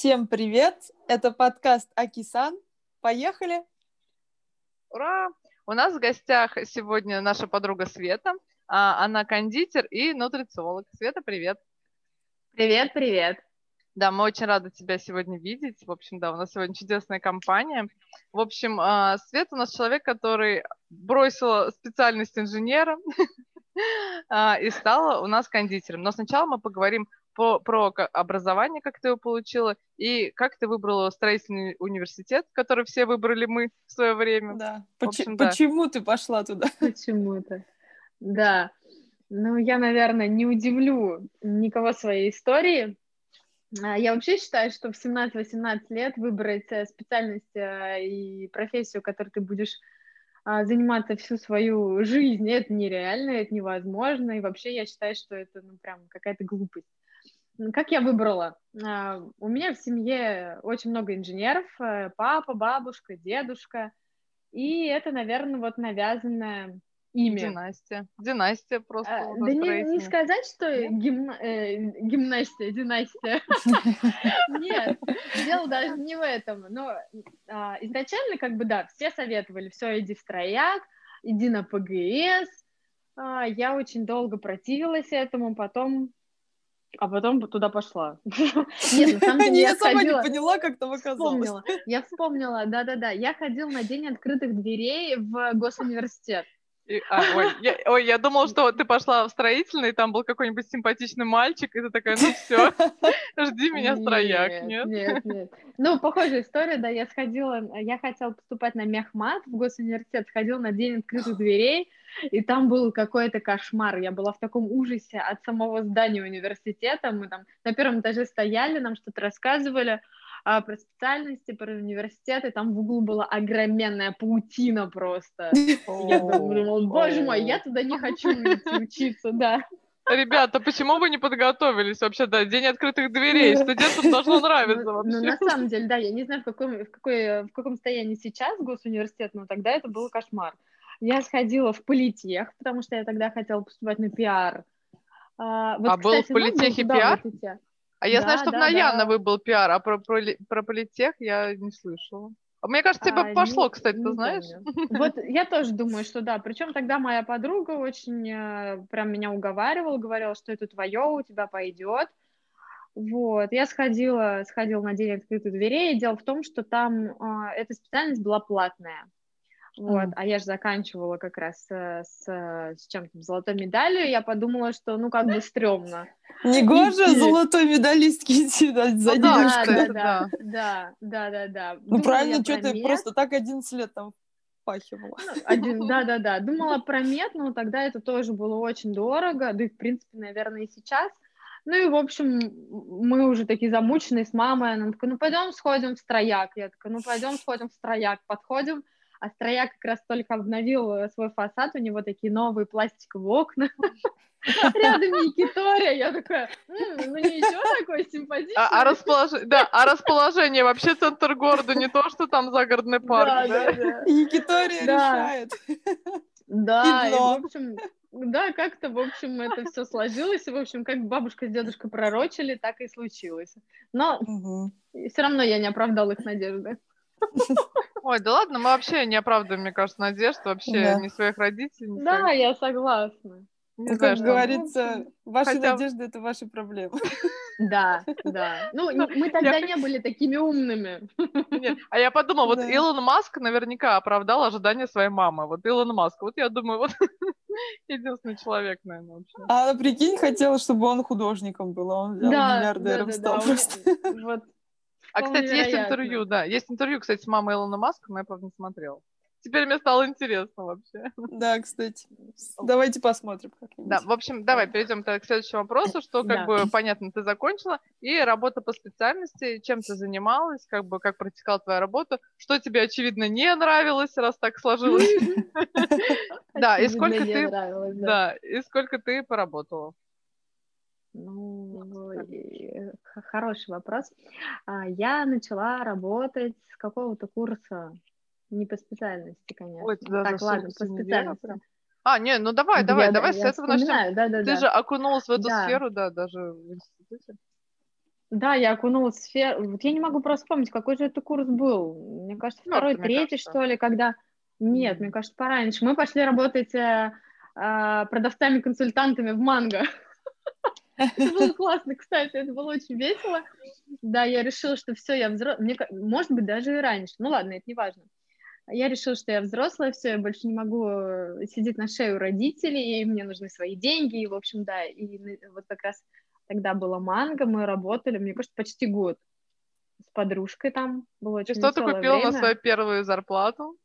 Всем привет! Это подкаст Акисан. Поехали! Ура! У нас в гостях сегодня наша подруга Света. А, она кондитер и нутрициолог. Света, привет! Привет, привет! Да, мы очень рады тебя сегодня видеть. В общем, да, у нас сегодня чудесная компания. В общем, а, Света у нас человек, который бросил специальность инженера а, и стала у нас кондитером. Но сначала мы поговорим по, про образование, как ты его получила, и как ты выбрала строительный университет, который все выбрали мы в свое время. Да. Поч- общем, почему да. ты пошла туда? Почему-то. Да. Ну, я, наверное, не удивлю никого своей истории. А, я вообще считаю, что в 17-18 лет выбрать э, специальность э, и профессию, которой ты будешь а, заниматься всю свою жизнь, это нереально, это невозможно, и вообще я считаю, что это, ну, прям какая-то глупость. Как я выбрала? А, у меня в семье очень много инженеров, э, папа, бабушка, дедушка, и это, наверное, вот навязанное имя. Династия. Династия просто. А, да не, не сказать, что гимна... э, гимнастия, династия. Нет, дело даже не в этом. Но а, изначально, как бы, да, все советовали, все, иди в строяк, иди на ПГС. А, я очень долго противилась этому, потом а потом туда пошла. Нет, на самом деле я, сама не поняла, как там оказалось. Вспомнила. Я вспомнила, да-да-да. Я ходила на день открытых дверей в госуниверситет. И, а, ой, я, ой, я думала, что ты пошла в строительный, там был какой-нибудь симпатичный мальчик, и ты такая, ну все, жди меня строяк, нет? Нет, нет. Ну, похожая история, да, я сходила, я хотела поступать на мехмат в госуниверситет, сходила на день открытых дверей, и там был какой-то кошмар, я была в таком ужасе от самого здания университета, мы там на первом этаже стояли, нам что-то рассказывали, а, про специальности, про университеты, там в углу была огроменная паутина просто. Я думала, боже мой, я туда не хочу учиться, да. Ребята, почему вы не подготовились вообще, да, день открытых дверей, студентам должно нравиться ну, вообще. Ну, на самом деле, да, я не знаю, в каком, в, какой, в каком состоянии сейчас госуниверситет, но тогда это был кошмар. Я сходила в политех, потому что я тогда хотела поступать на пиар. А, вот, а кстати, был в политехе пиар? А я да, знаю, что да, на Яновой был пиар, а про, про, про политех я не слышала. А мне кажется, тебе а, пошло, не, кстати, не ты знаешь? Вот я тоже думаю, что да. Причем тогда моя подруга очень э, прям меня уговаривала, говорила, что это твое, у тебя пойдет. Вот, я сходила, сходила на день открытых дверей. Дело в том, что там э, эта специальность была платная. Вот, mm. а я же заканчивала как раз э, с, с чем-то золотой медалью, я подумала, что ну как бы стрёмно. Негоже золотой медалистки идти за ну, да, да, да, да, да, да, да. Ну правильно, что ты просто так 11 лет там впахивала. Ну, один, да, да, да. Думала про мед, но тогда это тоже было очень дорого, да и в принципе, наверное, и сейчас. Ну и, в общем, мы уже такие замученные с мамой. Она такая, ну пойдем сходим в строяк. Я такая, ну пойдем сходим в строяк. Подходим, а строя как раз только обновил э, свой фасад, у него такие новые пластиковые окна. Рядом Якитория, я такая, ну ничего, такое симпатичное. А, а, располож... да, а расположение вообще центр города, не то, что там загородный парк. Да, да, да. Якитория решает. Да, и, в общем, да, как-то, в общем, это все сложилось, и, в общем, как бабушка с дедушкой пророчили, так и случилось. Но угу. все равно я не оправдал их надежды. Ой, да ладно, мы вообще не оправдываем, мне кажется, надежд вообще да. ни своих родителей. Ни да, своих... я согласна. Не ну, знаю, как говорится, ну, ваши хотя... надежды — это ваши проблемы. Да, да. Ну, мы тогда я... не были такими умными. Нет, а я подумала, вот да. Илон Маск наверняка оправдал ожидания своей мамы. Вот Илон Маск, вот я думаю, вот единственный человек, наверное, вообще. А она, прикинь, хотела, чтобы он художником был, а он взял да, миллиардером да, стал просто. Вот а, кстати, есть интервью, да. Есть интервью, кстати, с мамой Илона Маска, но я, правда, не смотрела. Теперь мне стало интересно вообще. Да, кстати. Давайте посмотрим как-нибудь. Да, в общем, давай перейдем к следующему вопросу, что как да. бы понятно, ты закончила, и работа по специальности, чем ты занималась, как бы как протекала твоя работа, что тебе, очевидно, не нравилось, раз так сложилось. Да, и сколько ты... Да, и сколько ты поработала? Ну, хороший вопрос. А, я начала работать с какого-то курса, не по специальности, конечно. Ой, так, ладно, по специальности. А, не, ну давай, давай, я, давай я с этого начнем. Да, да, Ты да. же окунулась в эту да. сферу, да, даже в институте. Да, я окунулась в сферу. Вот я не могу просто вспомнить, какой же это курс был. Мне кажется, второй, Четвёртый, мне третий, кажется. что ли, когда... Нет, мне кажется, пораньше. Мы пошли работать э, а, продавцами-консультантами в Манго. Это было классно, кстати, это было очень весело. Да, я решила, что все, я взрослая. Может быть, даже и раньше. Ну ладно, это не важно. Я решила, что я взрослая, все, я больше не могу э, сидеть на шее у родителей, и мне нужны свои деньги, и, в общем, да, и на- вот как раз тогда было манго, мы работали, мне кажется, почти год с подружкой там, было И очень что ты купила на время. свою первую зарплату?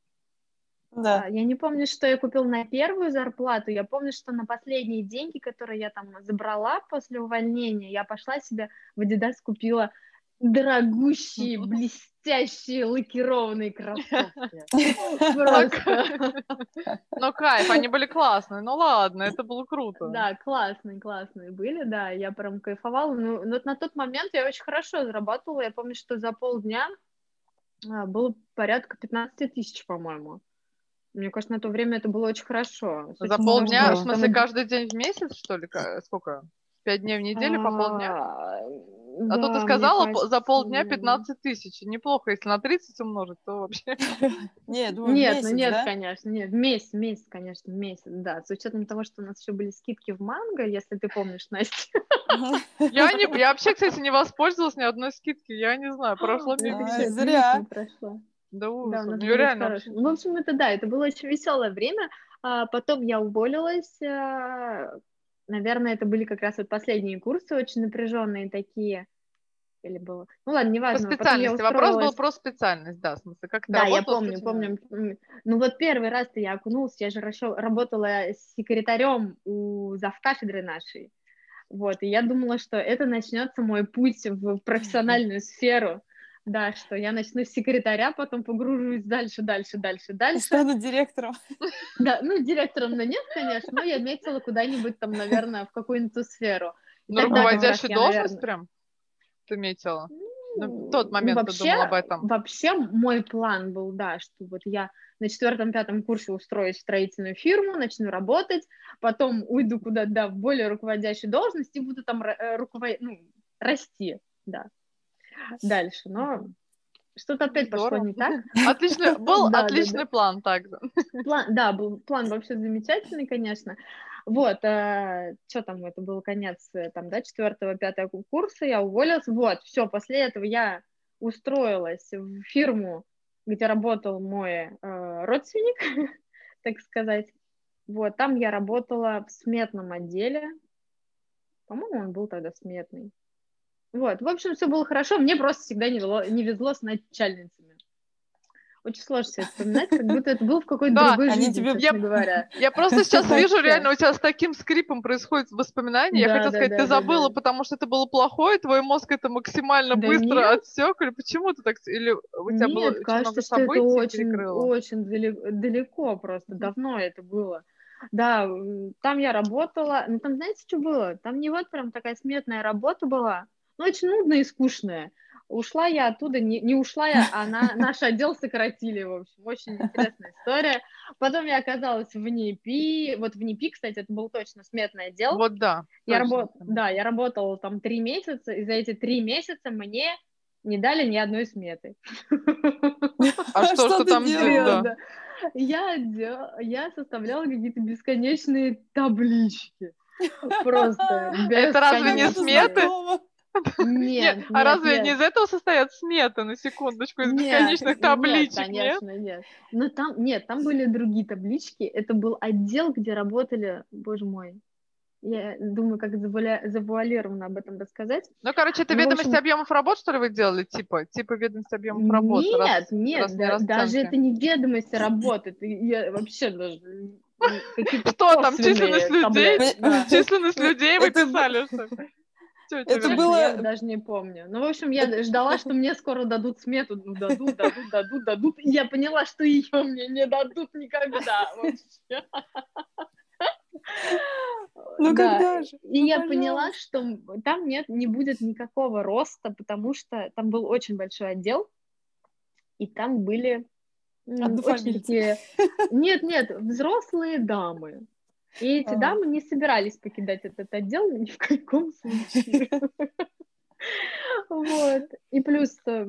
Да. А, Я не помню, что я купила на первую зарплату. Я помню, что на последние деньги, которые я там забрала после увольнения, я пошла себе в Adidas купила дорогущие, блестящие, лакированные кроссовки. Ну, кайф, они были классные. Ну ладно, это было круто. Да, классные, классные были, да, я прям кайфовала. Ну, но на тот момент я очень хорошо зарабатывала. Я помню, что за полдня а, было порядка 15 тысяч, по-моему. Мне кажется, на то время это было очень хорошо. С За учетом полдня, того, в смысле, мы- каждый день в месяц, что ли? Сколько? Пять дней в неделю по полдня? А, А то да, ты мне сказала по- за кажется, полдня да. 15 тысяч. Неплохо, если на 30 умножить, то вообще. Думаю, Нет, месяц, ну нет, да? конечно, нет, в месяц, в месяц, конечно, в месяц, да. С учетом того, что у нас еще были скидки в манго, если ты помнишь, Настя. Я, не, я вообще, кстати, не воспользовалась ни одной скидки. Я не знаю, прошло Да, мимо. Ай, зря. Прошло. Да Да, у ужас. нас Ну, реально. хорошо. Ну, в общем, это да, это было очень веселое время. А потом я уволилась. а, Наверное, это были как раз вот последние курсы, очень напряженные такие. Или было. Ну ладно, По неважно. Я специальности. Вопрос был про специальность, да, в смысле, как Да, я помню, помню. Ну вот первый раз-то я окунулась, я же работала секретарем у завкафедры нашей. Вот, и я думала, что это начнется мой путь в профессиональную сферу. Да, что я начну с секретаря, потом погружусь дальше, дальше, дальше, дальше. стану директором. Да, ну, директором на нет, конечно, но я метила куда-нибудь там, наверное, в какую-нибудь сферу. Ну, тогда как раз руководящую я, должность прям ты метила? Ну, ну, в тот момент ты вообще, думала об этом. Вообще мой план был, да, что вот я на четвертом-пятом курсе устроюсь в строительную фирму, начну работать, потом уйду куда-то да, в более руководящую должность и буду там э, руковод... ну, расти, да, дальше. Но что-то опять пошло Здорово. не так. Отличный, был Да, отличный да. план также. План, да, был план вообще замечательный, конечно. Вот, что там, это был конец, э, там, да, четвертого, пятого курса, я уволилась. Вот, все, после этого я устроилась в фирму, где работал мой э, родственник, так сказать. Вот, там я работала в сметном отделе. По-моему, он был тогда сметный. Вот, в общем, все было хорошо. Мне просто всегда не, вело- не везло с начальницами. Очень сложно себе вспоминать, как будто это было в какой-то Да, другой они жизни, тебе- честно говоря. Я просто сейчас вижу, реально, у тебя с таким скрипом происходит воспоминание. Я хотела да, сказать, да, ты забыла, потому что это было плохое, твой мозг это максимально быстро нет. отсек, или почему ты так... Или у тебя было Нет, очень кажется, что это очень, очень далеко, просто, давно это было. Да, там я работала, ну там знаете, что было? Там не вот прям такая сметная работа была, но очень нудная и скучная. Ушла я оттуда, не, не ушла я, а на, наш отдел сократили, в общем, очень интересная история. Потом я оказалась в НИПИ, вот в НИПИ, кстати, это был точно сметный отдел. Вот да. Я работ... Да, я работала там три месяца, и за эти три месяца мне не дали ни одной сметы. А что, что ты там делала? Я, я составляла какие-то бесконечные таблички. Просто Это разве не сметы? Нет, Нет, а нет, разве нет. не из этого состоят сметы, на секундочку, из Нет, бесконечных нет, табличек, нет? конечно, нет. Но там, нет, там были другие таблички. Это был отдел, где работали, боже мой, я думаю, как завуаля- завуалированно об этом рассказать. Ну, короче, это Ну, ведомость общем- объемов работ, что ли, вы делали? Типа, типа ведомость объемов работ? раз- Нет, нет, раз да- даже это не ведомость работы. Это я вообще даже Что там, численность людей? Численность людей вы писали, это было- Я даже не помню. Ну, в общем, я ждала, что мне скоро дадут смету. Ну, дадут, дадут, дадут, дадут. И я поняла, что ее мне не дадут никогда вообще. Ну Да. когда же? И Ну, я поняла, что там нет, не будет никакого роста, потому что там был очень большой отдел, и там были очень такие... Нет, нет, взрослые дамы. И эти Ага. дамы не собирались покидать этот отдел ни в каком случае. Вот. И плюс, э,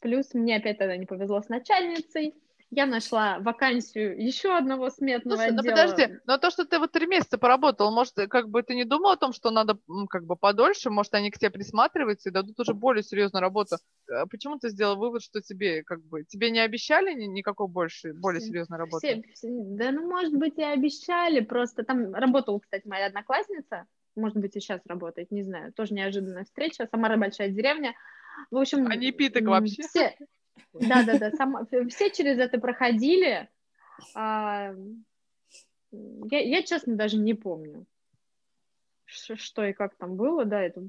плюс мне опять тогда не повезло с начальницей я нашла вакансию еще одного сметного Слушай, отдела. ну подожди, но то, что ты вот три месяца поработал, может, как бы ты не думал о том, что надо как бы подольше, может, они к тебе присматриваются и дадут уже более серьезную работу. А почему ты сделал вывод, что тебе как бы, тебе не обещали никакой больше, более серьезной работы? Все, все, да, ну, может быть, и обещали, просто там работала, кстати, моя одноклассница, может быть, и сейчас работает, не знаю, тоже неожиданная встреча, Самара большая деревня, в общем... А не питок вообще? Все, да, да, да. Все через это проходили. А, я, я, честно, даже не помню, что и как там было, да, это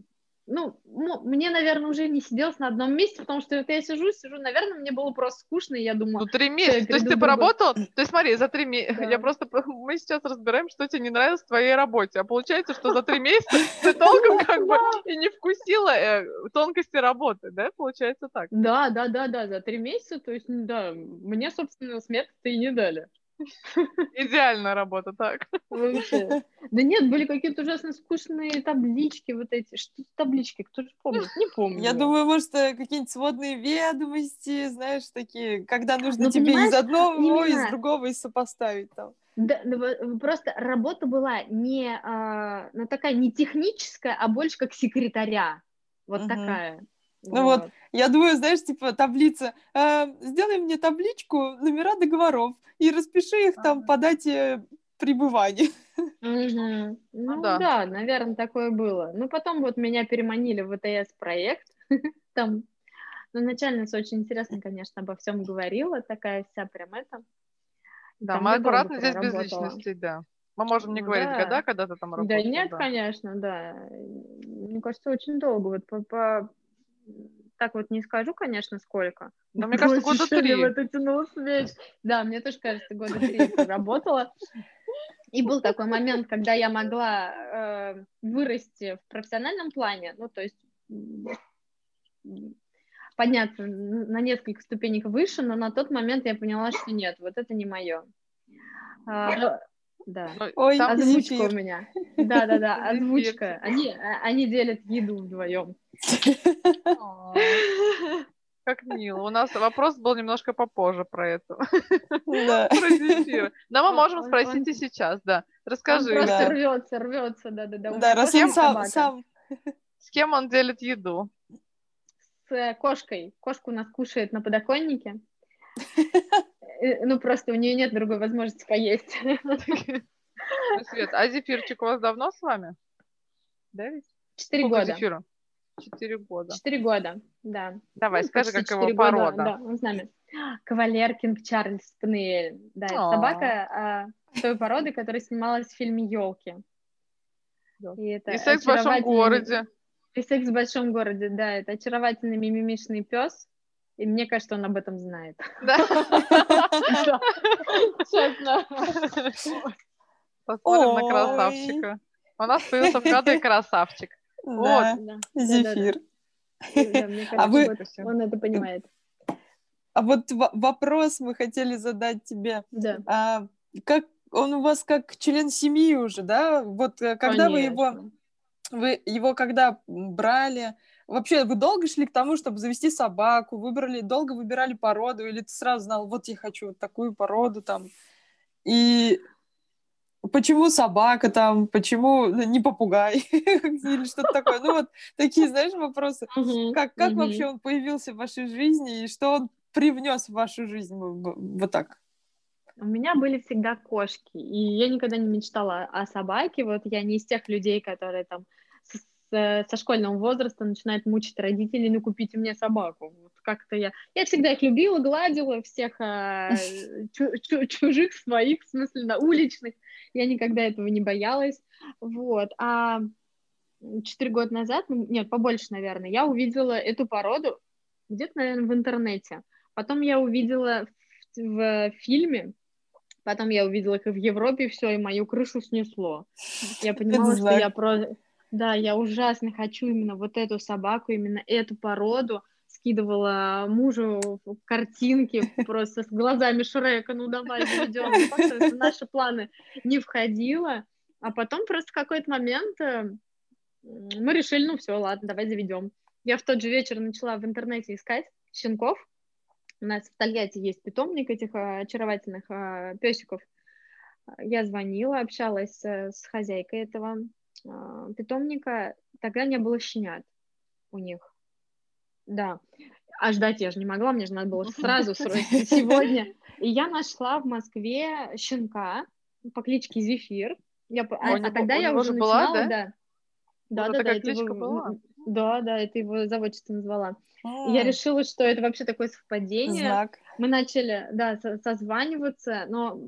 ну, мне, наверное, уже не сиделось на одном месте, потому что вот я сижу, сижу, наверное, мне было просто скучно, и я думала... Ну, три месяца, то есть ты поработал, то есть смотри, за три месяца, я просто, мы сейчас разбираем, что тебе не нравилось в твоей работе, а получается, что за три месяца ты толком как бы и не вкусила э, тонкости работы, да, получается так? Да, да, да, да, за три месяца, то есть, да, мне, собственно, сметы-то и не дали. Идеальная работа, так. Вообще. Да нет, были какие-то ужасно скучные таблички вот эти. Что таблички? Кто же помнит? Не помню. Я думаю, может, какие-нибудь сводные ведомости, знаешь, такие, когда нужно ну, тебе из одного, именно... из другого и сопоставить там. Да, ну, просто работа была не, а, ну, такая не техническая, а больше как секретаря. Вот угу. такая. Ну вот. вот, я думаю, знаешь, типа таблица, э, сделай мне табличку номера договоров и распиши их там по дате пребывания. Угу. Ну да. да, наверное, такое было. Ну потом вот меня переманили в ВТС проект, там, ну начальница очень интересно, конечно, обо всем говорила, такая вся прям это. Да, там мы аккуратно здесь без личности, да. Мы можем не ну, говорить да. года, когда ты там работала. Да нет, да. конечно, да. Мне кажется, очень долго. Вот по, по так вот не скажу, конечно, сколько. Но мне кажется, года три. Вот тянулась вещь. Да, мне тоже кажется, года три работала. И был такой момент, когда я могла э, вырасти в профессиональном плане, ну, то есть подняться на несколько ступенек выше, но на тот момент я поняла, что нет, вот это не мое. А, да. Ой, озвучка у меня. Да, да, да, озвучка. Они, а, они делят еду вдвоем. Как мило. У нас вопрос был немножко попозже про это. Да. Про зефир. Но мы можем спросить и сейчас, да. Расскажи. Он просто рвется, рвется, да, да, да. Да, раз он сам, сам. С кем он делит еду? С э, кошкой. Кошка у нас кушает на подоконнике. Э, ну, просто у нее нет другой возможности поесть. Свет, а зефирчик у вас давно с вами? Да ведь? Четыре года. зефиру? Четыре года. Четыре года, да. Давай, ну, скажи, как его порода. Да, он с нами. Кавалер Кинг Чарльз Спаниель. Да, это собака а, той породы, которая снималась в фильме «Елки». И, это и секс в большом городе. И секс в большом городе, да. Это очаровательный мимимишный пес, и мне кажется, он об этом знает. Да. Честно. Посмотрим на красавчика. У нас появился в красавчик. Вот. Зефир. А вы... Он это понимает. А вот вопрос мы хотели задать тебе. Да. А, как он у вас как член семьи уже, да? Вот э, когда Конечно. вы его, вы его когда брали, Вообще, вы долго шли к тому, чтобы завести собаку? Выбрали, долго выбирали породу? Или ты сразу знал, вот я хочу вот такую породу там? И почему собака там? Почему ну, не попугай? Или что-то такое? Ну вот такие, знаешь, вопросы. Как, как вообще он появился в вашей жизни? И что он привнес в вашу жизнь вот так? У меня были всегда кошки, и я никогда не мечтала о собаке. Вот я не из тех людей, которые там со школьного возраста начинает мучить родителей, ну купите мне собаку. Вот как-то я... Я всегда их любила, гладила, всех а, чу- чу- чужих, своих, в смысле, на уличных. Я никогда этого не боялась. Вот. А четыре года назад, ну, нет, побольше, наверное, я увидела эту породу где-то, наверное, в интернете. Потом я увидела в, в фильме, потом я увидела их в Европе, все, и мою крышу снесло. Я понимала, что я про да, я ужасно хочу именно вот эту собаку, именно эту породу. Скидывала мужу картинки просто с глазами Шрека, ну давай заведем. Ну, наши планы не входило. А потом просто в какой-то момент э, мы решили, ну все, ладно, давай заведем. Я в тот же вечер начала в интернете искать щенков. У нас в Тольятти есть питомник этих а, очаровательных а, песиков. Я звонила, общалась с хозяйкой этого питомника. Тогда не было щенят у них. Да. А ждать я же не могла, мне же надо было сразу, срочно, сегодня. И я нашла в Москве щенка по кличке Зефир. Я, а, а тогда я уже начинала, была, да? да. Да, вот да, да, это его, была? да, да, это его заводчица назвала. А. Я решила, что это вообще такое совпадение. Знак. Мы начали, да, созваниваться, но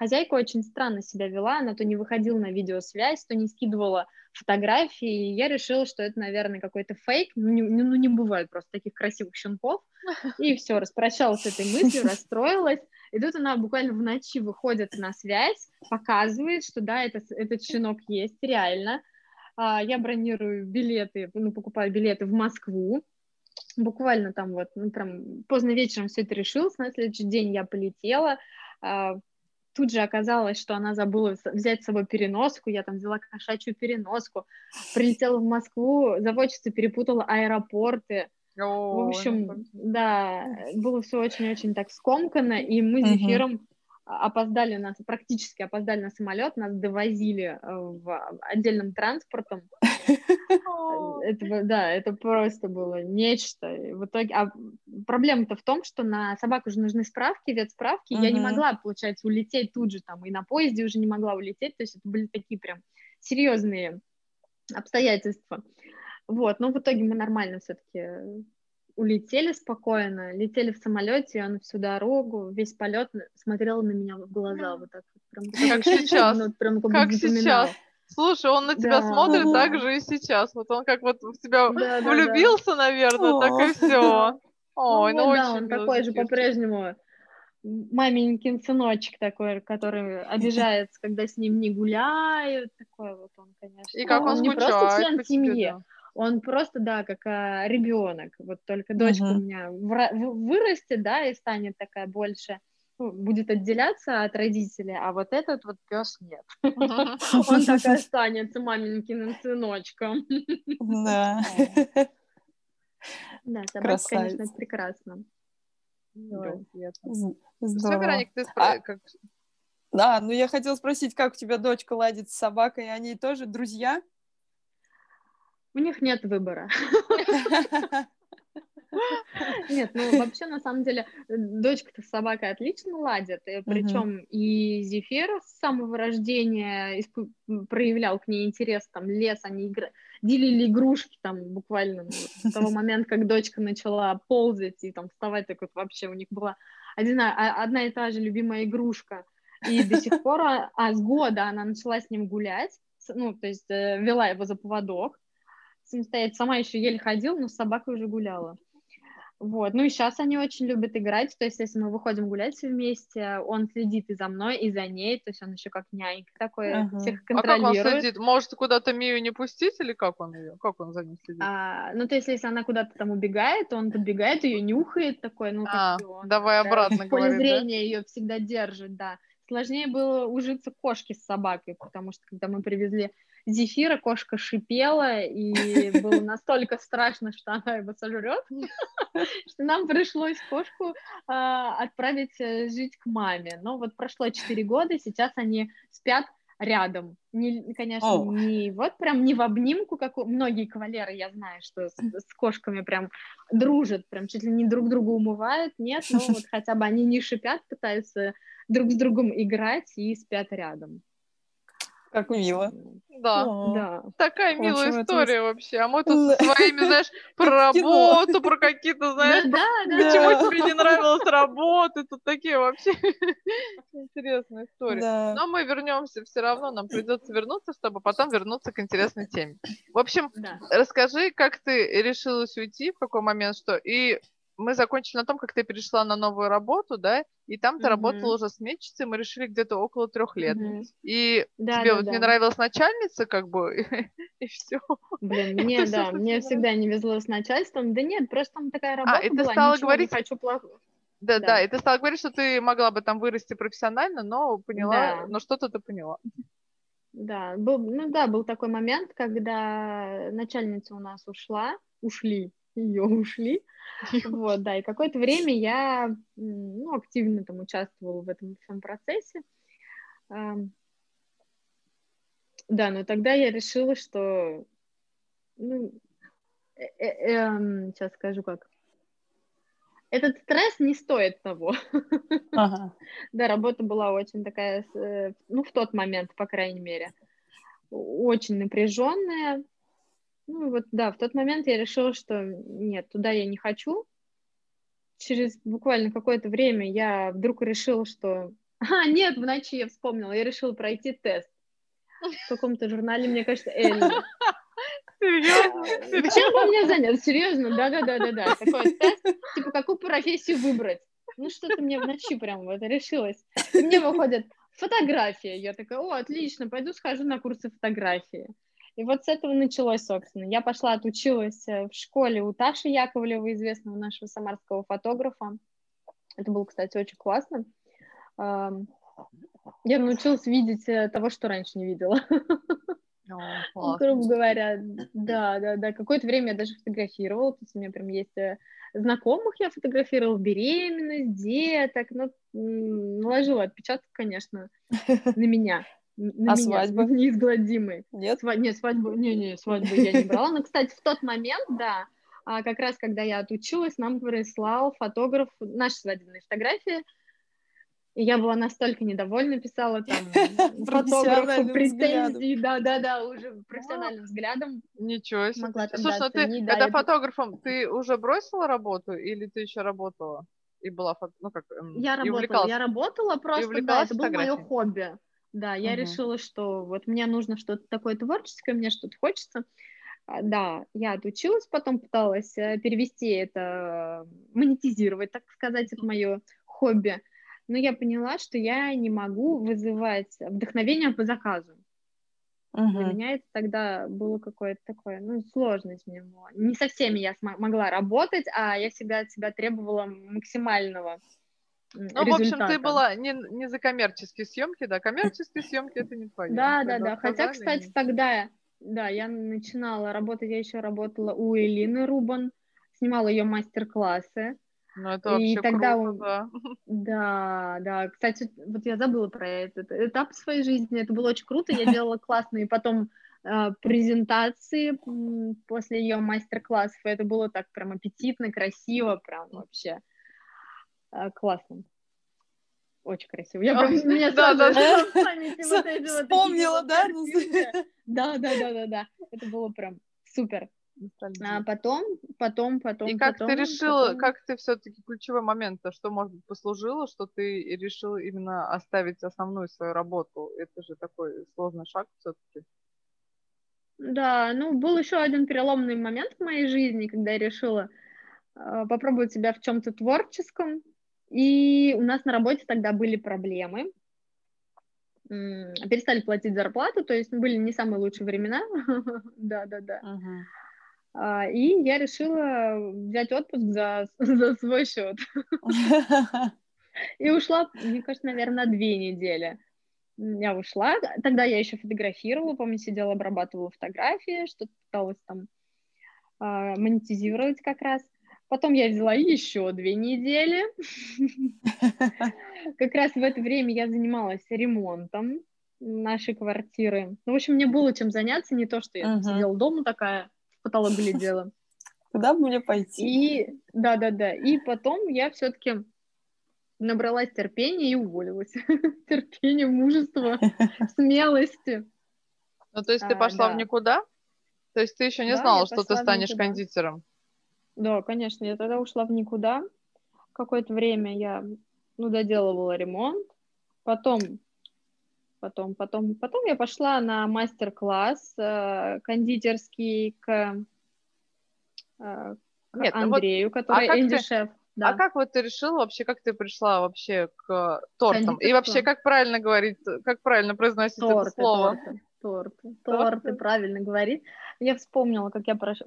хозяйка очень странно себя вела, она то не выходила на видеосвязь, то не скидывала фотографии, и я решила, что это, наверное, какой-то фейк, ну не, ну, не бывает просто таких красивых щенков, и все, распрощалась с этой мыслью, расстроилась, и тут она буквально в ночи выходит на связь, показывает, что да, это, этот щенок есть реально, а, я бронирую билеты, ну, покупаю билеты в Москву, буквально там вот, ну, прям поздно вечером все это решилось, на следующий день я полетела, а, тут же оказалось, что она забыла взять с собой переноску, я там взяла кошачью переноску, прилетела в Москву, заводчица перепутала аэропорты, в общем, да, было все очень-очень так скомканно, и мы с Зефиром опоздали нас, практически опоздали на самолет, нас довозили э, в отдельном транспортом. Это, да, это просто было нечто. В итоге, а проблема-то в том, что на собаку уже нужны справки, ветсправки. Uh-huh. Я не могла, получается, улететь тут же там, и на поезде уже не могла улететь. То есть это были такие прям серьезные обстоятельства. Вот, но в итоге мы нормально все-таки улетели спокойно, летели в самолете, и он всю дорогу, весь полет смотрел на меня в глаза вот так. Прям, как сейчас, ну, прям, как, как сейчас. Слушай, он на тебя да. смотрит так же и сейчас. Вот он как вот в тебя да, влюбился, да, наверное, О. так и все. Ой, ну, ну да, он такой же по-прежнему маменькин сыночек такой, который обижается, когда с ним не гуляют, такой вот он, конечно. И как он, он не просто член семьи, он просто, да, как а, ребенок. Вот только дочка uh-huh. у меня вырастет, да, и станет такая больше, ну, будет отделяться от родителей, а вот этот вот пес нет. Он так и останется маменькиным сыночком. Да. Да, собака, конечно, прекрасно. Здорово. ты а Да, ну я хотела спросить, как у тебя дочка ладит с собакой, они тоже друзья? У них нет выбора. Нет, ну вообще на самом деле дочка-то с собакой отлично ладит, и причем и Зефир с самого рождения проявлял к ней интерес, там лес, они делили игрушки там буквально ну, с того момента, как дочка начала ползать и там вставать, так вот вообще у них была одна, а, одна и та же любимая игрушка, и до сих пор, а, а с года она начала с ним гулять, ну, то есть э, вела его за поводок, самостоятельно, сама еще еле ходила, но с собакой уже гуляла. Вот, ну и сейчас они очень любят играть, то есть если мы выходим гулять все вместе, он следит и за мной, и за ней, то есть он еще как нянька такой, ага. всех контролирует. А как он следит? Может, куда-то Мию не пустить, или как он ее, как он за ней следит? А, ну, то есть если она куда-то там убегает, он подбегает, ее нюхает такой, ну, а, он, давай обратно, в поле зрения да? ее всегда держит, да. Сложнее было ужиться кошке с собакой, потому что когда мы привезли Зефира кошка шипела, и было настолько страшно, что она его сожрет, что нам пришлось кошку а, отправить э, жить к маме. Но вот прошло 4 года, сейчас они спят рядом. Не, конечно, oh. не вот прям не в обнимку, как у... многие кавалеры, я знаю, что с, с кошками прям дружат, прям чуть ли не друг друга умывают, нет, но вот хотя бы они не шипят, пытаются друг с другом играть и спят рядом. Как мило. Да. да. Такая милая общем, история это... вообще. А мы тут со своими, знаешь, про работу, про какие-то, знаешь, да, да, почему тебе не нравилась работа, тут такие вообще интересные истории. Да. Но мы вернемся все равно, нам придется вернуться, чтобы потом вернуться к интересной теме. В общем, да. расскажи, как ты решилась уйти, в какой момент, что, и мы закончили на том, как ты перешла на новую работу, да, и там ты mm-hmm. работала уже сметчицей, мы решили где-то около трех лет. Mm-hmm. И да, тебе да, вот да. не нравилась начальница, как бы, и все. Блин, мне, да, мне всегда не везло с начальством. Да нет, просто там такая работа а, и ты стала говорить... не хочу плохо. Да, да, да, и ты стала говорить, что ты могла бы там вырасти профессионально, но поняла, да. но что-то ты поняла. Да, был, ну да, был такой момент, когда начальница у нас ушла, ушли, ее ушли, вот, да, и какое-то время я, ну, активно там участвовала в этом всем процессе, да, но тогда я решила, что, ну, э -э -э сейчас скажу как, этот стресс не стоит того. Ага. Да, работа была очень такая, э, ну, в тот момент, по крайней мере, очень напряженная. Ну, вот, да, в тот момент я решила, что нет, туда я не хочу. Через буквально какое-то время я вдруг решила, что... А, нет, в ночи я вспомнила, я решила пройти тест в каком-то журнале, мне кажется, Элли. Серьезно? Чем бы мне заняться? Серьезно? Да-да-да-да-да. Такой тест, типа, какую профессию выбрать? Ну, что-то мне в ночи прям вот решилось. И мне выходит фотография. Я такая, о, отлично, пойду схожу на курсы фотографии. И вот с этого началось, собственно. Я пошла, отучилась э, в школе у Таши Яковлева, известного нашего самарского фотографа. Это было, кстати, очень классно. Я научилась видеть э, того, что раньше не видела. О, Грубо говоря, да, да, да. Какое-то время я даже фотографировала, то есть у меня прям есть э, знакомых я фотографировала, беременность, деток, ну, наложила отпечаток, конечно, на меня. На а меня, свадьба? Неизгладимый. Нет? Сва- нет, свадьбу, не, не, свадьбу я не брала. Но, кстати, в тот момент, да, а как раз когда я отучилась, нам прислал фотограф наши свадебные фотографии, и я была настолько недовольна, писала там фотографу претензии, да-да-да, уже профессиональным взглядом. Ничего себе. Могла Слушай, ну ты, когда это... фотографом, ты уже бросила работу или ты еще работала? И была, ну как, эм, я работала, я работала просто, да, это было мое хобби. Да, я угу. решила, что вот мне нужно что-то такое творческое, мне что-то хочется. А, да, я отучилась, потом пыталась э, перевести это, монетизировать, так сказать, это мое хобби но я поняла, что я не могу вызывать вдохновение по заказу. Uh-huh. Для меня это тогда было какое-то такое, ну, сложность мне была. Не со всеми я см- могла работать, а я всегда от себя требовала максимального ну, результата. в общем, ты была не, не за коммерческие съемки, да, коммерческие съемки это не твое. Да, да, да. Хотя, кстати, тогда, да, я начинала работать, я еще работала у Элины Рубан, снимала ее мастер-классы. Ну, это и тогда круто, да. Да, да. Кстати, вот я забыла про этот этап своей жизни. Это было очень круто. Я делала классные потом э, презентации после ее мастер-классов. Это было так прям аппетитно, красиво, прям вообще э, классно. Очень красиво. Я прям, меня да, да, да. Вспомнила, да? Да, да, да, да, да. Это было прям супер. А потом, потом, потом, И как потом, ты решила, потом... как ты все-таки ключевой момент, -то, что, может быть, послужило, что ты решила именно оставить основную свою работу? Это же такой сложный шаг все-таки. Да, ну, был еще один переломный момент в моей жизни, когда я решила э, попробовать себя в чем-то творческом. И у нас на работе тогда были проблемы. Перестали платить зарплату, то есть были не самые лучшие времена. Да, да, да. И я решила взять отпуск за, за свой счет. И ушла, мне кажется, наверное, на две недели. Я ушла, тогда я еще фотографировала, помню, сидела, обрабатывала фотографии, что-то пыталась там а, монетизировать как раз. Потом я взяла еще две недели. Как раз в это время я занималась ремонтом нашей квартиры. Ну, в общем, мне было чем заняться, не то, что я сидела дома такая, потолок глядела. Куда бы мне пойти? И да, да, да. И потом я все-таки набралась терпения и уволилась. Терпение, мужество, смелости. Ну, то есть ты а, пошла в никуда? То есть ты еще не знала, что ты станешь кондитером? Да, конечно, я тогда ушла в никуда. Какое-то время я, ну, доделывала ремонт. Потом потом, потом, потом я пошла на мастер-класс э, кондитерский к, э, к Нет, ну Андрею, вот, который а инди-шеф. Да. А как вот ты решила вообще, как ты пришла вообще к тортам? И вообще, как правильно говорить, как правильно произносить торты, это слово? Торты, торты, торты, правильно говорить. Я вспомнила, как я прош...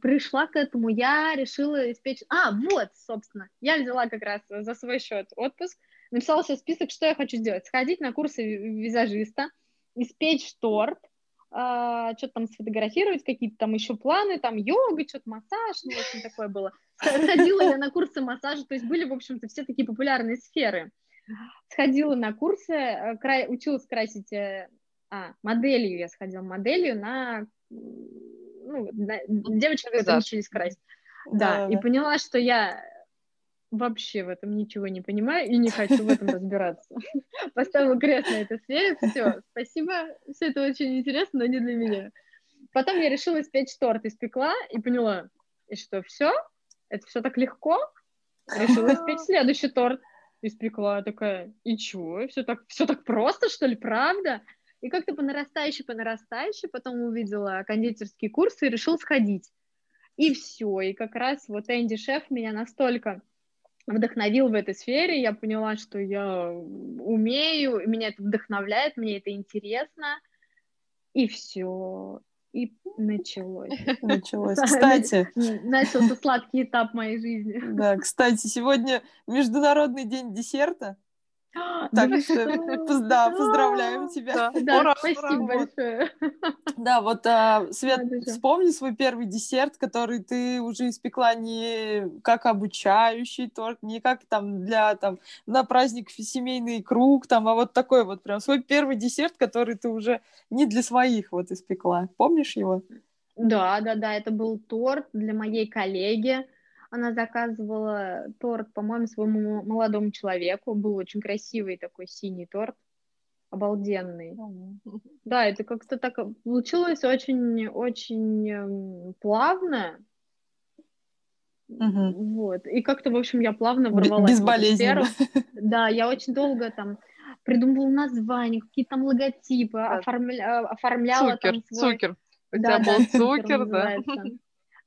пришла к этому, я решила испечь... А, вот, собственно, я взяла как раз за свой счет отпуск, написала себе список, что я хочу сделать. Сходить на курсы визажиста, испечь торт, а, что-то там сфотографировать, какие-то там еще планы, там йога, что-то массаж, ну, в общем, такое было. Сходила я на курсы массажа, то есть были, в общем-то, все такие популярные сферы. Сходила на курсы, э, кра... училась красить, э, а, моделью я сходила, моделью на, ну, на... девочки, которые учились красить. Да, да, и поняла, что я вообще в этом ничего не понимаю и не хочу в этом разбираться. Поставила крест на этой сфере, все, спасибо, все это очень интересно, но не для меня. Потом я решила испечь торт, испекла и поняла, и что, все? Это все так легко? Решила испечь следующий торт. Испекла, такая, и чего? Все так, все так просто, что ли, правда? И как-то по нарастающей, по нарастающей, потом увидела кондитерские курсы и решила сходить. И все, и как раз вот Энди Шеф меня настолько вдохновил в этой сфере, я поняла, что я умею, меня это вдохновляет, мне это интересно, и все. И началось. Началось. Кстати. Начался сладкий этап моей жизни. Да, кстати, сегодня Международный день десерта. Так что да, поздравляем тебя. Да, ура, спасибо ура, большое. Да, вот а, Свет, вспомни свой первый десерт, который ты уже испекла не как обучающий торт, не как там для там на праздник семейный круг, там, а вот такой вот прям свой первый десерт, который ты уже не для своих вот испекла. Помнишь его? Да, да, да, это был торт для моей коллеги. Она заказывала торт, по-моему, своему молодому человеку. Был очень красивый такой синий торт, обалденный. Да, это как-то так получилось очень-очень эм, плавно. Угу. Вот. И как-то, в общем, я плавно ворвалась Безболезненно. в эту Да, я очень долго там придумывала названия, какие там логотипы, оформля... оформляла цукер, там свой... Цукер. У да, тебя да, был цукер, да?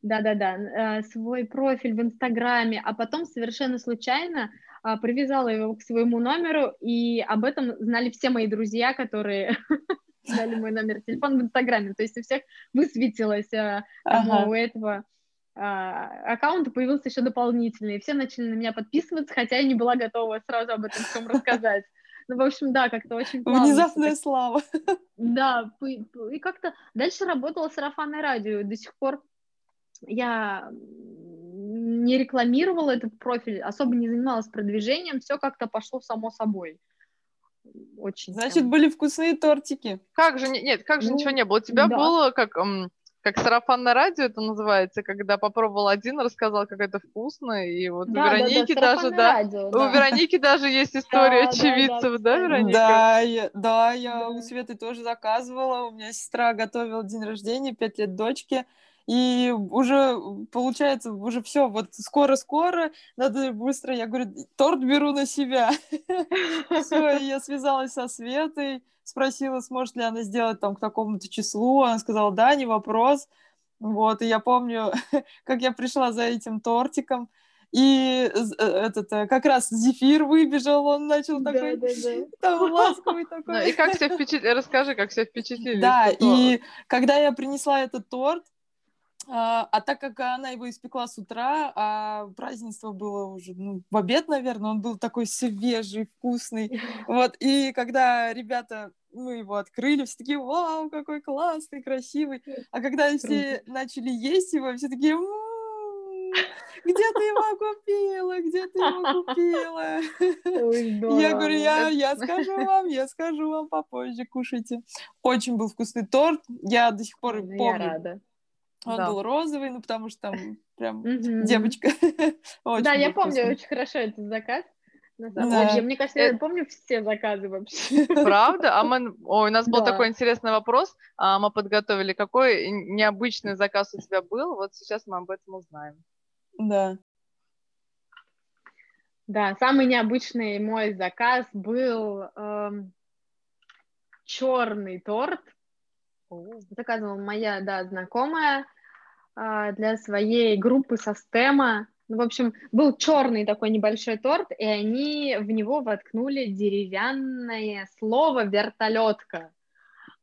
Да-да-да, э, свой профиль в Инстаграме, а потом совершенно случайно а, привязала его к своему номеру, и об этом знали все мои друзья, которые знали мой номер телефона в Инстаграме. То есть у всех высветилось, а, ага. у этого а, аккаунта появился еще дополнительный, и все начали на меня подписываться, хотя я не была готова сразу об этом всем рассказать. Ну, в общем, да, как-то очень плавно. Внезапная слава. Да, и как-то дальше работала сарафанное радио, до сих пор я не рекламировала этот профиль, особо не занималась продвижением, все как-то пошло само собой. Очень. Значит, прям... были вкусные тортики. Как же, нет, как же ну, ничего не было? У тебя да. было как, как сарафанное радио это называется, когда попробовал один, рассказал, как это вкусно, и вот да, у Вероники да, да, даже, да, радио, да, у Вероники даже есть история очевидцев, да, Вероника? Да, я, да, я у Светы тоже заказывала, у меня сестра готовила день рождения, пять лет дочки, и уже получается, уже все, вот скоро-скоро, надо быстро, я говорю, торт беру на себя. Все, я связалась со Светой, спросила, сможет ли она сделать там к такому-то числу, она сказала, да, не вопрос. Вот, и я помню, как я пришла за этим тортиком, и э, этот э, как раз зефир выбежал, он начал такой да, да. там ласковый такой. Ну, и как все впечатлили? Расскажи, как все впечатлили. Да, и когда я принесла этот торт, а, а так как она его испекла с утра, а празднество было уже ну, в обед, наверное, он был такой свежий, вкусный. Вот, и когда ребята мы его открыли, все такие, вау, какой классный, красивый. А когда все начали есть его, все такие, где ты его купила, где ты его купила? Ой, я говорю, я, я скажу вам, я скажу вам попозже, кушайте. Очень был вкусный торт, я до сих пор помню. Я рада. Он да. был розовый, ну потому что там прям девочка. да, я помню очень хорошо этот заказ. Деле, мне кажется, я э, помню все заказы вообще. Правда? А мы... Ой, у нас был такой интересный вопрос. А мы подготовили. Какой необычный заказ у тебя был? Вот сейчас мы об этом узнаем. Да. Да, самый необычный мой заказ был эм, черный торт. Заказывала моя, да, знакомая. А, для своей группы со стема. Ну, в общем, был черный такой небольшой торт, и они в него воткнули деревянное слово вертолетка.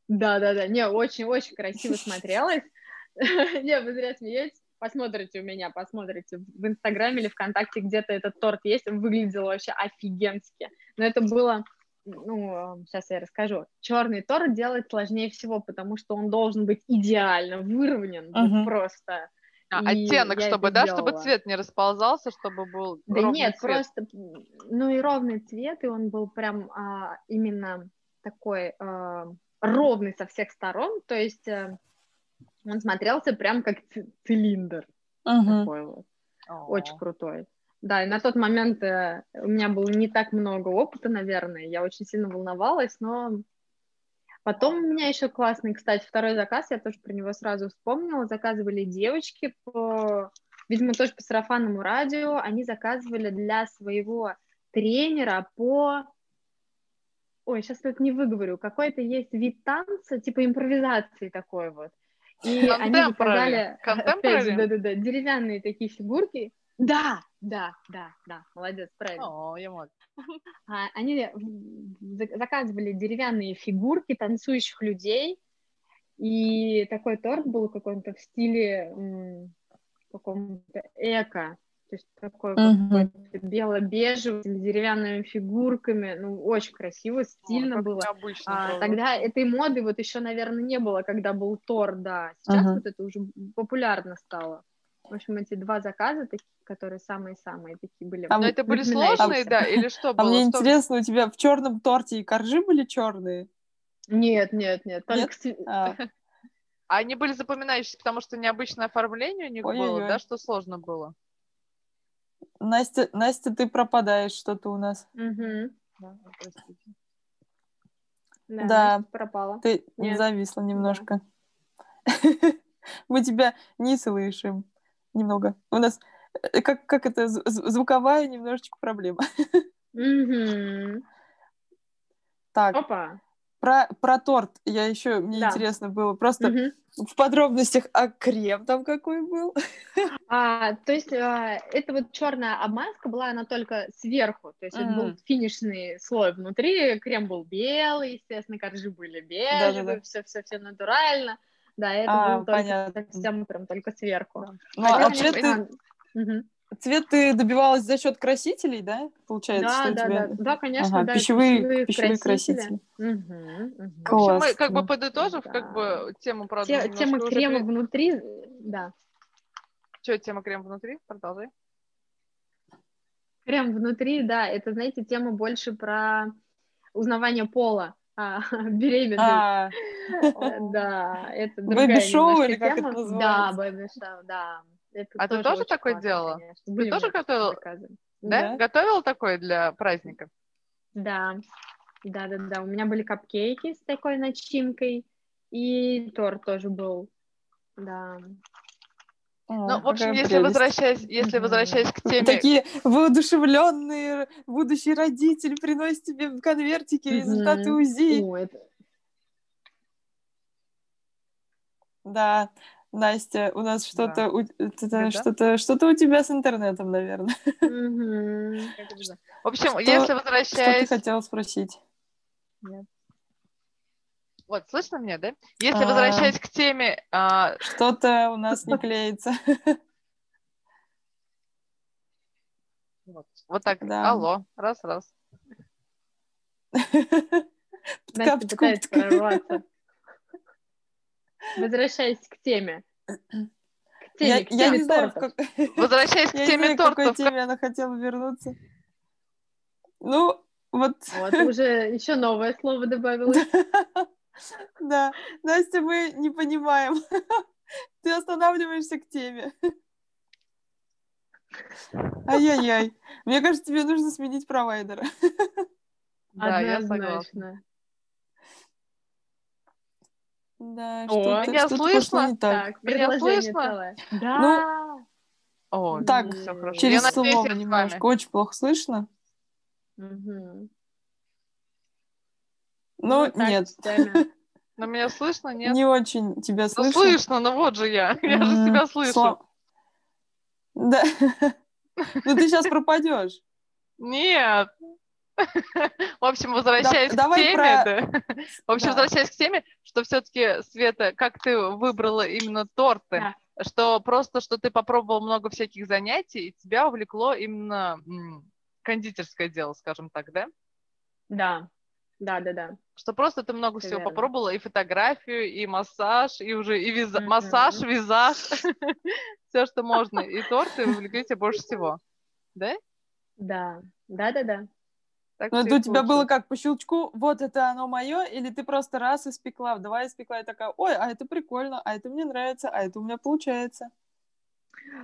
Да-да-да, не, очень-очень красиво смотрелось. Не, вы зря смеетесь. Посмотрите у меня, посмотрите в Инстаграме или ВКонтакте где-то этот торт есть. Он выглядел вообще офигенски. Но это было ну, сейчас я расскажу. Черный торт делать сложнее всего, потому что он должен быть идеально выровнен, uh-huh. просто. А, оттенок, чтобы, да, делала. чтобы цвет не расползался, чтобы был Да нет, цвет. просто, ну и ровный цвет, и он был прям а, именно такой а, ровный со всех сторон, то есть а, он смотрелся прям как цилиндр. Uh-huh. Такой вот. Oh. Очень крутой. Да, и на тот момент э, у меня было не так много опыта, наверное, я очень сильно волновалась, но потом у меня еще классный, кстати, второй заказ, я тоже про него сразу вспомнила, заказывали девочки по, видимо, тоже по сарафанному радио, они заказывали для своего тренера по ой, сейчас тут не выговорю, какой-то есть вид танца, типа импровизации такой вот. И они заказали, опять же, да-да-да, деревянные такие фигурки, да, да, да, да, молодец, правильно. О, я молодец. А, они заказывали деревянные фигурки танцующих людей, и такой торт был какой-то в стиле каком-то эко, то есть такой uh-huh. бело-бежевый, с деревянными фигурками, ну, очень красиво, стильно О, было. Обычно, а, тогда этой моды вот еще, наверное, не было, когда был торт, да, сейчас uh-huh. вот это уже популярно стало. В общем, эти два заказа, такие, которые самые-самые такие были. А Но это были сложные, да, или что было? А мне интересно, у тебя в черном торте и коржи были черные? Нет, нет, нет. Только... нет? А. а. Они были запоминающиеся, потому что необычное оформление у них Ой-ой-ой. было, да, что сложно было? Настя, Настя, ты пропадаешь что-то у нас. Угу. Да, да, да. пропала. Ты Нет. зависла немножко. Да. Мы тебя не слышим немного. У нас э, как, как это звуковая немножечко проблема. Так. Опа. Про, про торт я еще, мне да. интересно было, просто угу. в подробностях, а крем там какой был? А, то есть а, это вот черная обмазка была, она только сверху, то есть mm. это был финишный слой внутри, крем был белый, естественно, коржи были бежевые, все-все-все натурально. Да, это а, было понятно. только совсем прям только сверху. Ну, а, а цвет ты... Угу. Цвет ты добивалась за счет красителей, да? Получается, да, что да, тебя... да, да, конечно, ага, да. Пищевые, пищевые красители. красители. Угу, угу. Класс, В общем, мы, как бы подытожив, да. как бы тему про Те, Тема крема уже... внутри, да. Что, тема крем внутри? Продолжай. Крем внутри, да, это, знаете, тема больше про узнавание пола а, беременных. А. Да, это другая Бэби-шоу или как это называется? Да, бэби-шоу, да. а ты тоже такое делала? Ты тоже готовила? Да? Готовила такое для праздников? Да, да, да, да. У меня были капкейки с такой начинкой, и торт тоже был. Да. Ну, в общем, если возвращаясь, если возвращаясь к теме... Такие воодушевленные будущий родитель приносит тебе в конвертике результаты УЗИ. О, это... Да, Настя, у нас что-то да. что-то что-то у тебя с интернетом, наверное. В общем, если возвращаясь... Что ты хотела спросить? Нет. Вот, слышно меня, да? Если а, возвращаясь к теме... А... Что-то у нас не клеится. Вот, так, да. алло, раз-раз. Настя пытается прорваться. Возвращаясь к теме. К теме, я, к теме я не знаю, как... Возвращаясь к теме не тортов. к какой теме она хотела вернуться. Ну, вот... Вот, уже еще новое слово добавилось. Да, Настя, мы не понимаем. Ты останавливаешься к теме. Ай-яй-яй. Мне кажется, тебе нужно сменить провайдера. Да, я согласна. Да, что-то, меня что слышно? не так. так меня слышно? Да. Ну, О, так, все хорошо. через слово немножко. Очень плохо слышно. Угу. Ну, ну нет. Но меня слышно, нет? Не очень тебя слышно. Ну, слышно, ну вот же я. Я же тебя слышу. Да. Ну, ты сейчас пропадешь. Нет. В общем, возвращаясь к теме, да. В общем, возвращаясь к теме, что все-таки, Света, как ты выбрала именно торты, что просто, что ты попробовал много всяких занятий, и тебя увлекло именно кондитерское дело, скажем так, да? Да, Да, да, да. Что просто ты много Все всего верно. попробовала, и фотографию, и массаж, и уже и виза... mm-hmm. массаж, визаж, все, что можно. И торты увлекли тебя больше всего. Да? Да, да, да, да. Так Но это у тебя было как по щелчку, вот это оно мое, или ты просто раз испекла, давай испекла, и такая, ой, а это прикольно, а это мне нравится, а это у меня получается.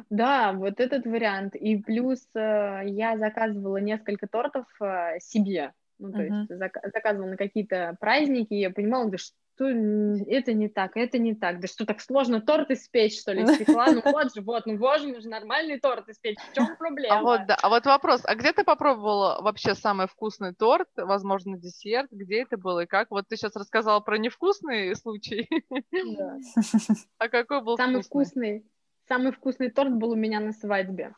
Да, вот этот вариант. И плюс э, я заказывала несколько тортов э, себе. Ну, то uh-huh. есть зак- заказывала на какие-то праздники, я понимала, да что это не так, это не так, да что так сложно торт испечь, что ли, испекла, ну вот же, вот, ну боже, нужно нормальный торт испечь, в чем проблема? А вот, да, а вот вопрос, а где ты попробовала вообще самый вкусный торт, возможно, десерт, где это было и как? Вот ты сейчас рассказала про невкусный случай, да. а какой был Самый вкусный? Самый вкусный торт был у меня на свадьбе.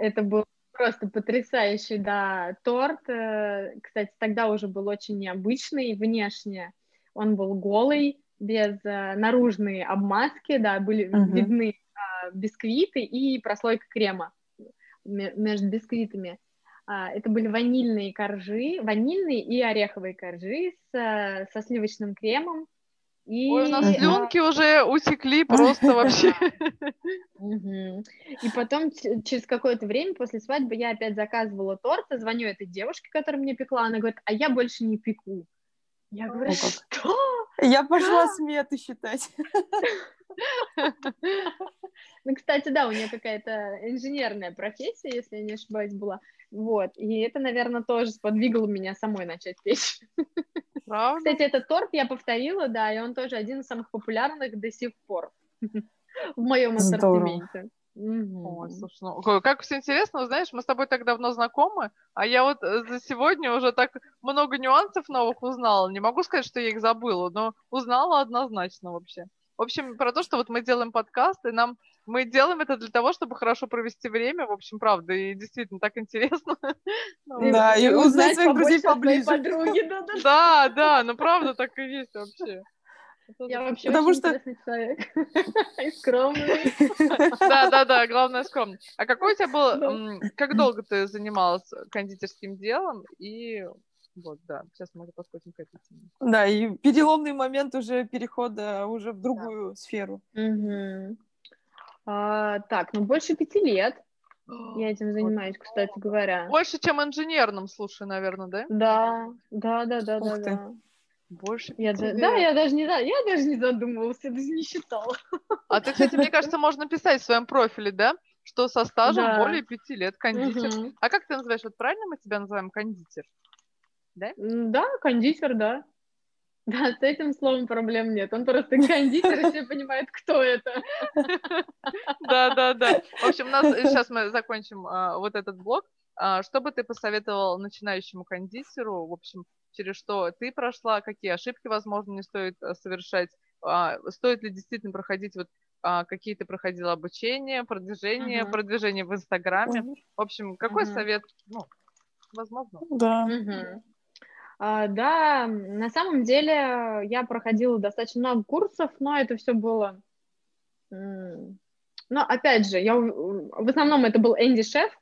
Это был просто потрясающий, да, торт. Э, кстати, тогда уже был очень необычный внешне. Он был голый, без э, наружной обмазки, да, были uh-huh. видны э, бисквиты и прослойка крема между бисквитами. А, это были ванильные коржи, ванильные и ореховые коржи с, э, со сливочным кремом, и... Ой, у нас слюнки уже утекли просто вообще. И потом, через какое-то время после свадьбы, я опять заказывала торт, звоню этой девушке, которая мне пекла, она говорит, а я больше не пеку. Я говорю, что? Я пошла сметы считать. Ну, кстати, да, у нее какая-то инженерная профессия, если я не ошибаюсь, была. Вот, и это, наверное, тоже сподвигло меня самой начать печь. Правда? Кстати, этот торт я повторила, да, и он тоже один из самых популярных до сих пор в моем ассортименте. Ой, слушай, ну, как все интересно, знаешь, мы с тобой так давно знакомы, а я вот э, за сегодня уже так много нюансов новых узнала. Не могу сказать, что я их забыла, но узнала однозначно вообще. В общем, про то, что вот мы делаем подкаст, и нам мы делаем это для того, чтобы хорошо провести время, в общем, правда, и действительно так интересно. Ну, да, и узнать своих друзей поближе. Да, да, ну правда так и есть вообще. Я вообще Потому очень что... интересный человек. И скромный. Да, да, да, главное скромный. А какой у тебя был, как долго ты занималась кондитерским делом и вот, да, сейчас мы подходим к этой теме. Да, и переломный момент уже перехода уже в другую да. сферу. Угу. А, так, ну больше пяти лет. Я этим занимаюсь, кстати говоря. Больше, чем инженерным, слушай, наверное, да? Да, да, да, да, да, да. Больше я да, да, я даже не я даже не задумывался, я даже не считала. А ты, кстати, мне кажется, можно писать в своем профиле, да? Что со стажем да. более пяти лет кондитер. Угу. А как ты называешь? Вот правильно мы тебя называем кондитер? Да? Да, кондитер, да. Да, с этим словом проблем нет. Он просто кондитер, и все понимают, кто это. Да, да, да. В общем, у нас сейчас мы закончим а, вот этот блок. А, что бы ты посоветовал начинающему кондитеру? В общем, через что ты прошла, какие ошибки, возможно, не стоит а, совершать? А, стоит ли действительно проходить вот а, какие ты проходила обучение, продвижение, uh-huh. продвижение в Инстаграме? Uh-huh. В общем, какой uh-huh. совет? Ну, возможно. Да. Uh-huh. А, да, на самом деле я проходила достаточно много курсов, но это все было... Но опять же, я... в основном это был Энди Шеф,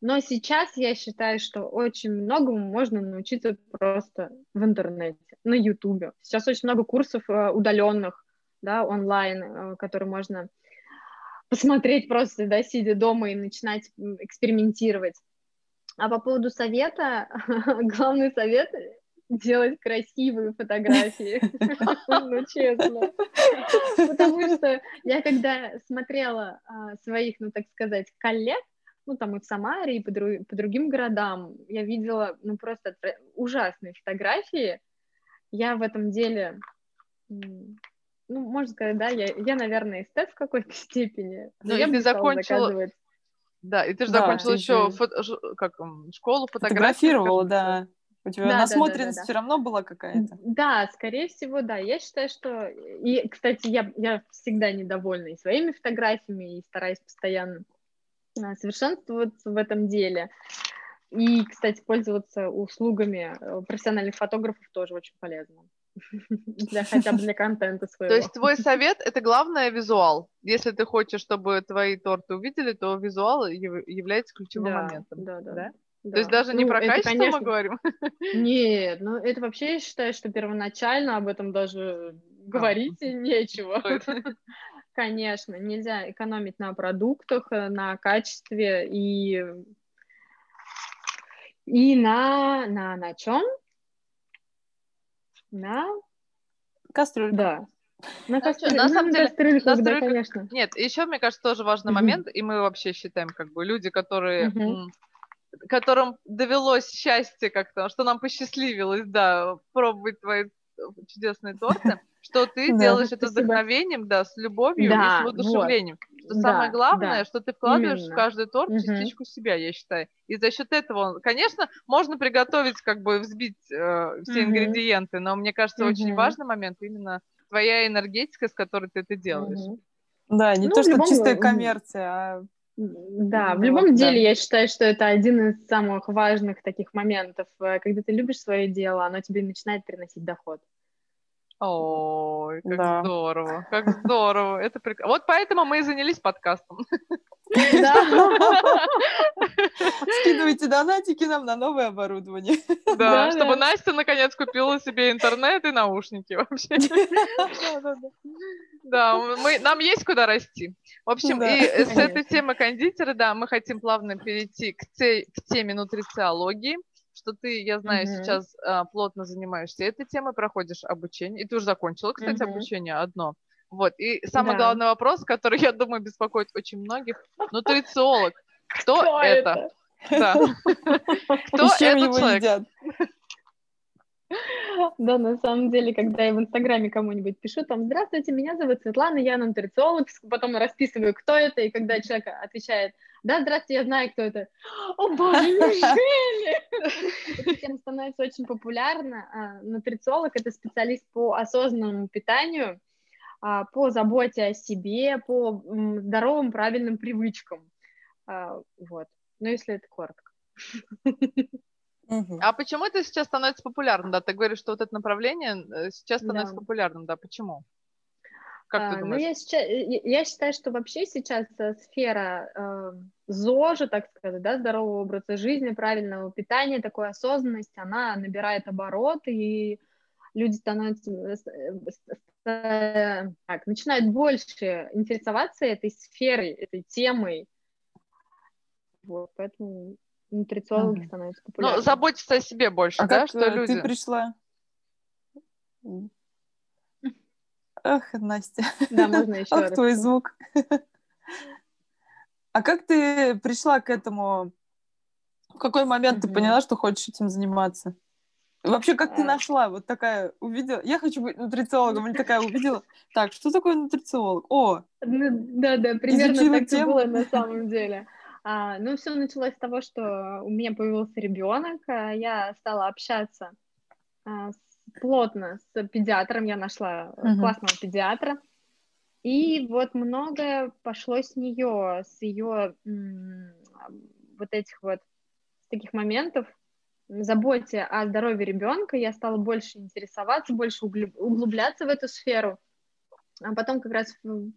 но сейчас я считаю, что очень многому можно научиться просто в интернете, на Ютубе. Сейчас очень много курсов э, удаленных, да, онлайн, э, которые можно посмотреть просто, да, сидя дома и начинать экспериментировать. А по поводу совета, главный совет делать красивые фотографии, ну, честно. Потому что я когда смотрела а, своих, ну, так сказать, коллег, ну, там и в Самаре, и по, друг, по другим городам, я видела, ну, просто ужасные фотографии. Я в этом деле, ну, можно сказать, да, я, я наверное, эстет в какой-то степени. Но ну, я бы закончила... Заказывать. Да, и ты же да, закончила еще фото... как, школу. Фотографировала, да. У тебя да, насмотренность да, да, да, все равно была какая-то? Да, скорее всего, да. Я считаю, что... И, кстати, я, я всегда недовольна и своими фотографиями, и стараюсь постоянно совершенствоваться в этом деле. И, кстати, пользоваться услугами э, профессиональных фотографов тоже очень полезно. Для, хотя бы для контента своего. То есть твой совет — это главное визуал. Если ты хочешь, чтобы твои торты увидели, то визуал является ключевым да, моментом. Да, да. да? Да. То есть даже ну, не про качество конечно... мы говорим? Нет, ну это вообще я считаю, что первоначально об этом даже а. говорить а. нечего. Конечно, нельзя экономить на продуктах, э, на качестве и и на на на чем? На кастрюльку. Да. На, кастрюль... на самом деле, кастрюльках, да, конечно. Нет, еще, мне кажется, тоже важный момент, и мы вообще считаем, как бы, люди, которые которым довелось счастье как-то, что нам посчастливилось, да, пробовать твои чудесные торты, что ты да, делаешь это с вдохновением, да, с любовью да, и с воодушевлением. Вот. Что да, самое главное, да, что ты вкладываешь именно. в каждый торт угу. частичку себя, я считаю. И за счет этого, конечно, можно приготовить, как бы взбить э, все угу. ингредиенты, но мне кажется, угу. очень важный момент именно твоя энергетика, с которой ты это делаешь. Угу. Да, не ну, то, что любом... чистая коммерция, а да, в любом вот, деле да. я считаю, что это один из самых важных таких моментов. Э, когда ты любишь свое дело, оно тебе начинает приносить доход. Ой, как да. здорово, как здорово. Это прик... Вот поэтому мы и занялись подкастом. Скидывайте донатики нам на новое оборудование. Да, чтобы Настя наконец купила себе интернет и наушники вообще. Да, мы, нам есть куда расти. В общем, и с этой темы кондитера, да, мы хотим плавно перейти к, к теме нутрициологии что ты, я знаю, mm-hmm. сейчас а, плотно занимаешься этой темой, проходишь обучение, и ты уже закончила, кстати, mm-hmm. обучение одно. Вот, и самый да. главный вопрос, который, я думаю, беспокоит очень многих, нутрициолог. Кто, Кто это? это? Да. Кто этот человек? Да, на самом деле, когда я в Инстаграме кому-нибудь пишу, там, здравствуйте, меня зовут Светлана, я нутрициолог, потом расписываю, кто это, и когда человек отвечает, да, здравствуйте, я знаю, кто это. О, боже, неужели? Эта тема становится очень популярна. А, нутрициолог – это специалист по осознанному питанию, а, по заботе о себе, по здоровым, правильным привычкам. А, вот. Ну, если это коротко. А почему это сейчас становится популярным? Да, ты говоришь, что вот это направление э, сейчас становится да. популярным, да, почему? Как а, ты думаешь? Ну, я, сейчас, я считаю, что вообще сейчас э, сфера э, ЗОЖа, так сказать, да, здорового образа жизни, правильного питания, такой осознанности, она набирает оборот, и люди становятся, э, так, начинают больше интересоваться этой сферой, этой темой. Вот, поэтому нутрициологи mm становятся ну, популярными. Ну, заботиться о себе больше, а да, как что люди... ты пришла? Ах, Настя. Да, можно еще Ах, твой звук. А как ты пришла к этому? В какой момент ты поняла, что хочешь этим заниматься? Вообще, как ты а. нашла? Вот такая увидела. Я хочу быть нутрициологом. Или такая увидела. Так, что такое нутрициолог? О! Ну, да, да, примерно так тему. было на самом деле. А, ну, все началось с того, что у меня появился ребенок, а я стала общаться а, с плотно с педиатром, я нашла uh-huh. классного педиатра. И вот многое пошло с нее, с ее вот этих вот таких моментов, заботе о здоровье ребенка, я стала больше интересоваться, больше углубляться в эту сферу. А потом как раз в,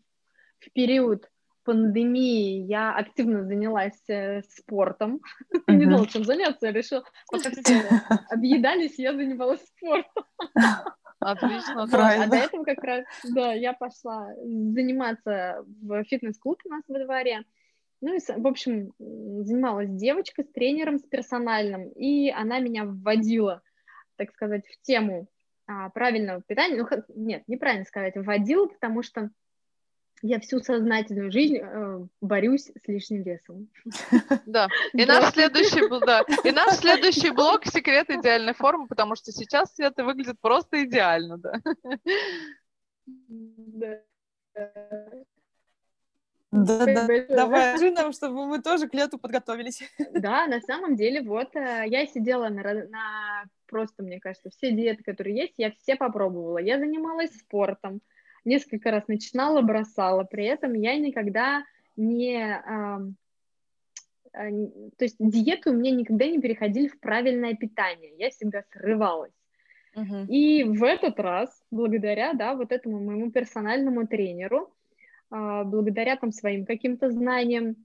в период пандемии я активно занялась э, спортом. Mm-hmm. Не знала, чем заняться, я решила, пока все объедались, я занималась спортом. Отлично, правильно. А до этого как раз, да, я пошла заниматься в фитнес-клуб у нас во дворе. Ну и, в общем, занималась девочкой с тренером, с персональным, и она меня вводила, так сказать, в тему а, правильного питания. Ну, нет, неправильно сказать, вводила, потому что я всю сознательную жизнь э, борюсь с лишним весом. Да. И наш следующий, да. И наш следующий блок секрет идеальной формы, потому что сейчас Света выглядит просто идеально, да. Да. Да, да, давай, скажи нам, чтобы мы тоже к лету подготовились. Да, на самом деле, вот, э, я сидела на, на просто, мне кажется, все диеты, которые есть, я все попробовала. Я занималась спортом, несколько раз начинала, бросала. При этом я никогда не... А, то есть диеты у меня никогда не переходили в правильное питание. Я всегда срывалась. Uh-huh. И в этот раз, благодаря, да, вот этому моему персональному тренеру, а, благодаря там своим каким-то знаниям,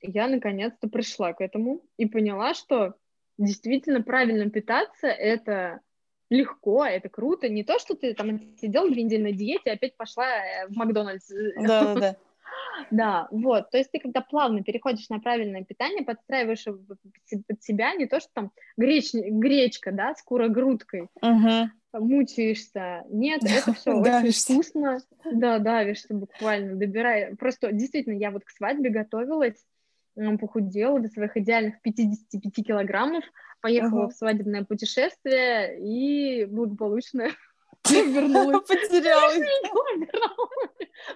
я наконец-то пришла к этому и поняла, что действительно правильно питаться — это легко, это круто. Не то, что ты там сидел две недели на диете, опять пошла э, в Макдональдс. Да-да-да. Да, вот, то есть ты когда плавно переходишь на правильное питание, подстраиваешь под себя не то, что там греч, гречка, да, с курогрудкой, угу. мучаешься, нет, это все очень вкусно, да, давишься буквально, добирай, просто действительно, я вот к свадьбе готовилась, похудела до своих идеальных 55 килограммов, поехала uh-huh. в свадебное путешествие и благополучно вернулась. Потерялась.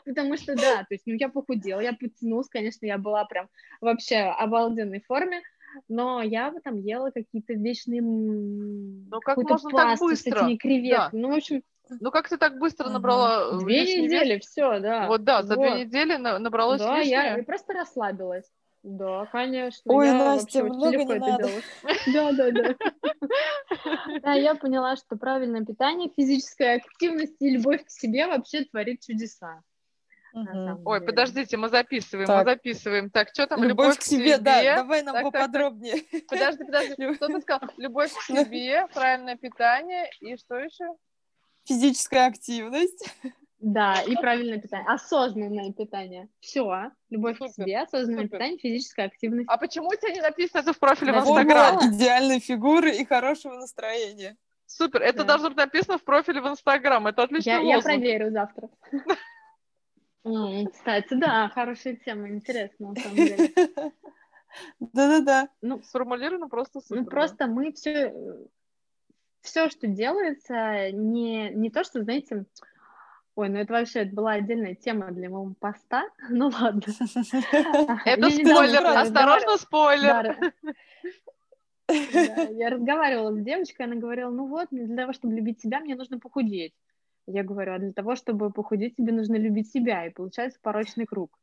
Потому что, да, то есть, ну, я похудела, я подтянулась, конечно, я была прям вообще обалденной форме, но я там ела какие-то вечные... Ну, как можно так быстро? с этими креветками. Да. Ну, в общем... Ну, как ты так быстро набрала Две недели, все, да. Вот, да, за вот. две недели набралось Да, лишнее. я просто расслабилась. Да, конечно. Ой, я Настя, много не надо. Да, да, да. Да, я поняла, что правильное питание, физическая активность и любовь к себе вообще творит чудеса. Ой, подождите, мы записываем, мы записываем. Так, что там? Любовь, к себе, да, давай нам поподробнее. Подожди, подожди, кто ты сказал? Любовь к себе, правильное питание и что еще? Физическая активность. Да, и правильное питание. Осознанное питание. Все. Любовь Супер. к себе, осознанное Супер. питание, физическая активность. А почему у тебя не написано это в профиле в Инстаграм? идеальной фигуры и хорошего настроения. Супер. Это да. должно быть написано в профиле в Инстаграм. Это отлично. Я, я проверю завтра. Кстати, да, хорошая тема, интересно, на самом деле. Да-да-да. Ну, сформулировано просто супер. Ну, просто мы все, все, что делается, не, не то, что, знаете, Ой, ну это вообще это была отдельная тема для моего поста. Ну ладно. Это спойлер, осторожно, спойлер. Я разговаривала с девочкой, она говорила, ну вот, для того, чтобы любить себя, мне нужно похудеть. Я говорю, а для того, чтобы похудеть, тебе нужно любить себя. И получается порочный круг.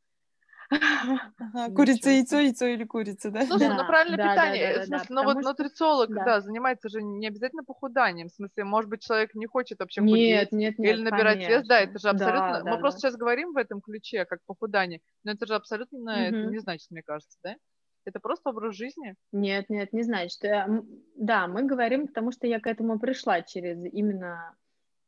Ага, курица, яйцо, яйцо или курица, да? Слушай, да, ну правильное да, питание, да, да, в смысле, да, ну вот что... нутрициолог, да. да, занимается же не обязательно похуданием, в смысле, может быть, человек не хочет вообще нет, худеть нет, нет, или набирать конечно. вес, да, это же абсолютно, да, мы да, просто да. сейчас говорим в этом ключе, как похудание, но это же абсолютно угу. это не значит, мне кажется, да? Это просто образ жизни? Нет, нет, не значит. Да, мы говорим, потому что я к этому пришла через именно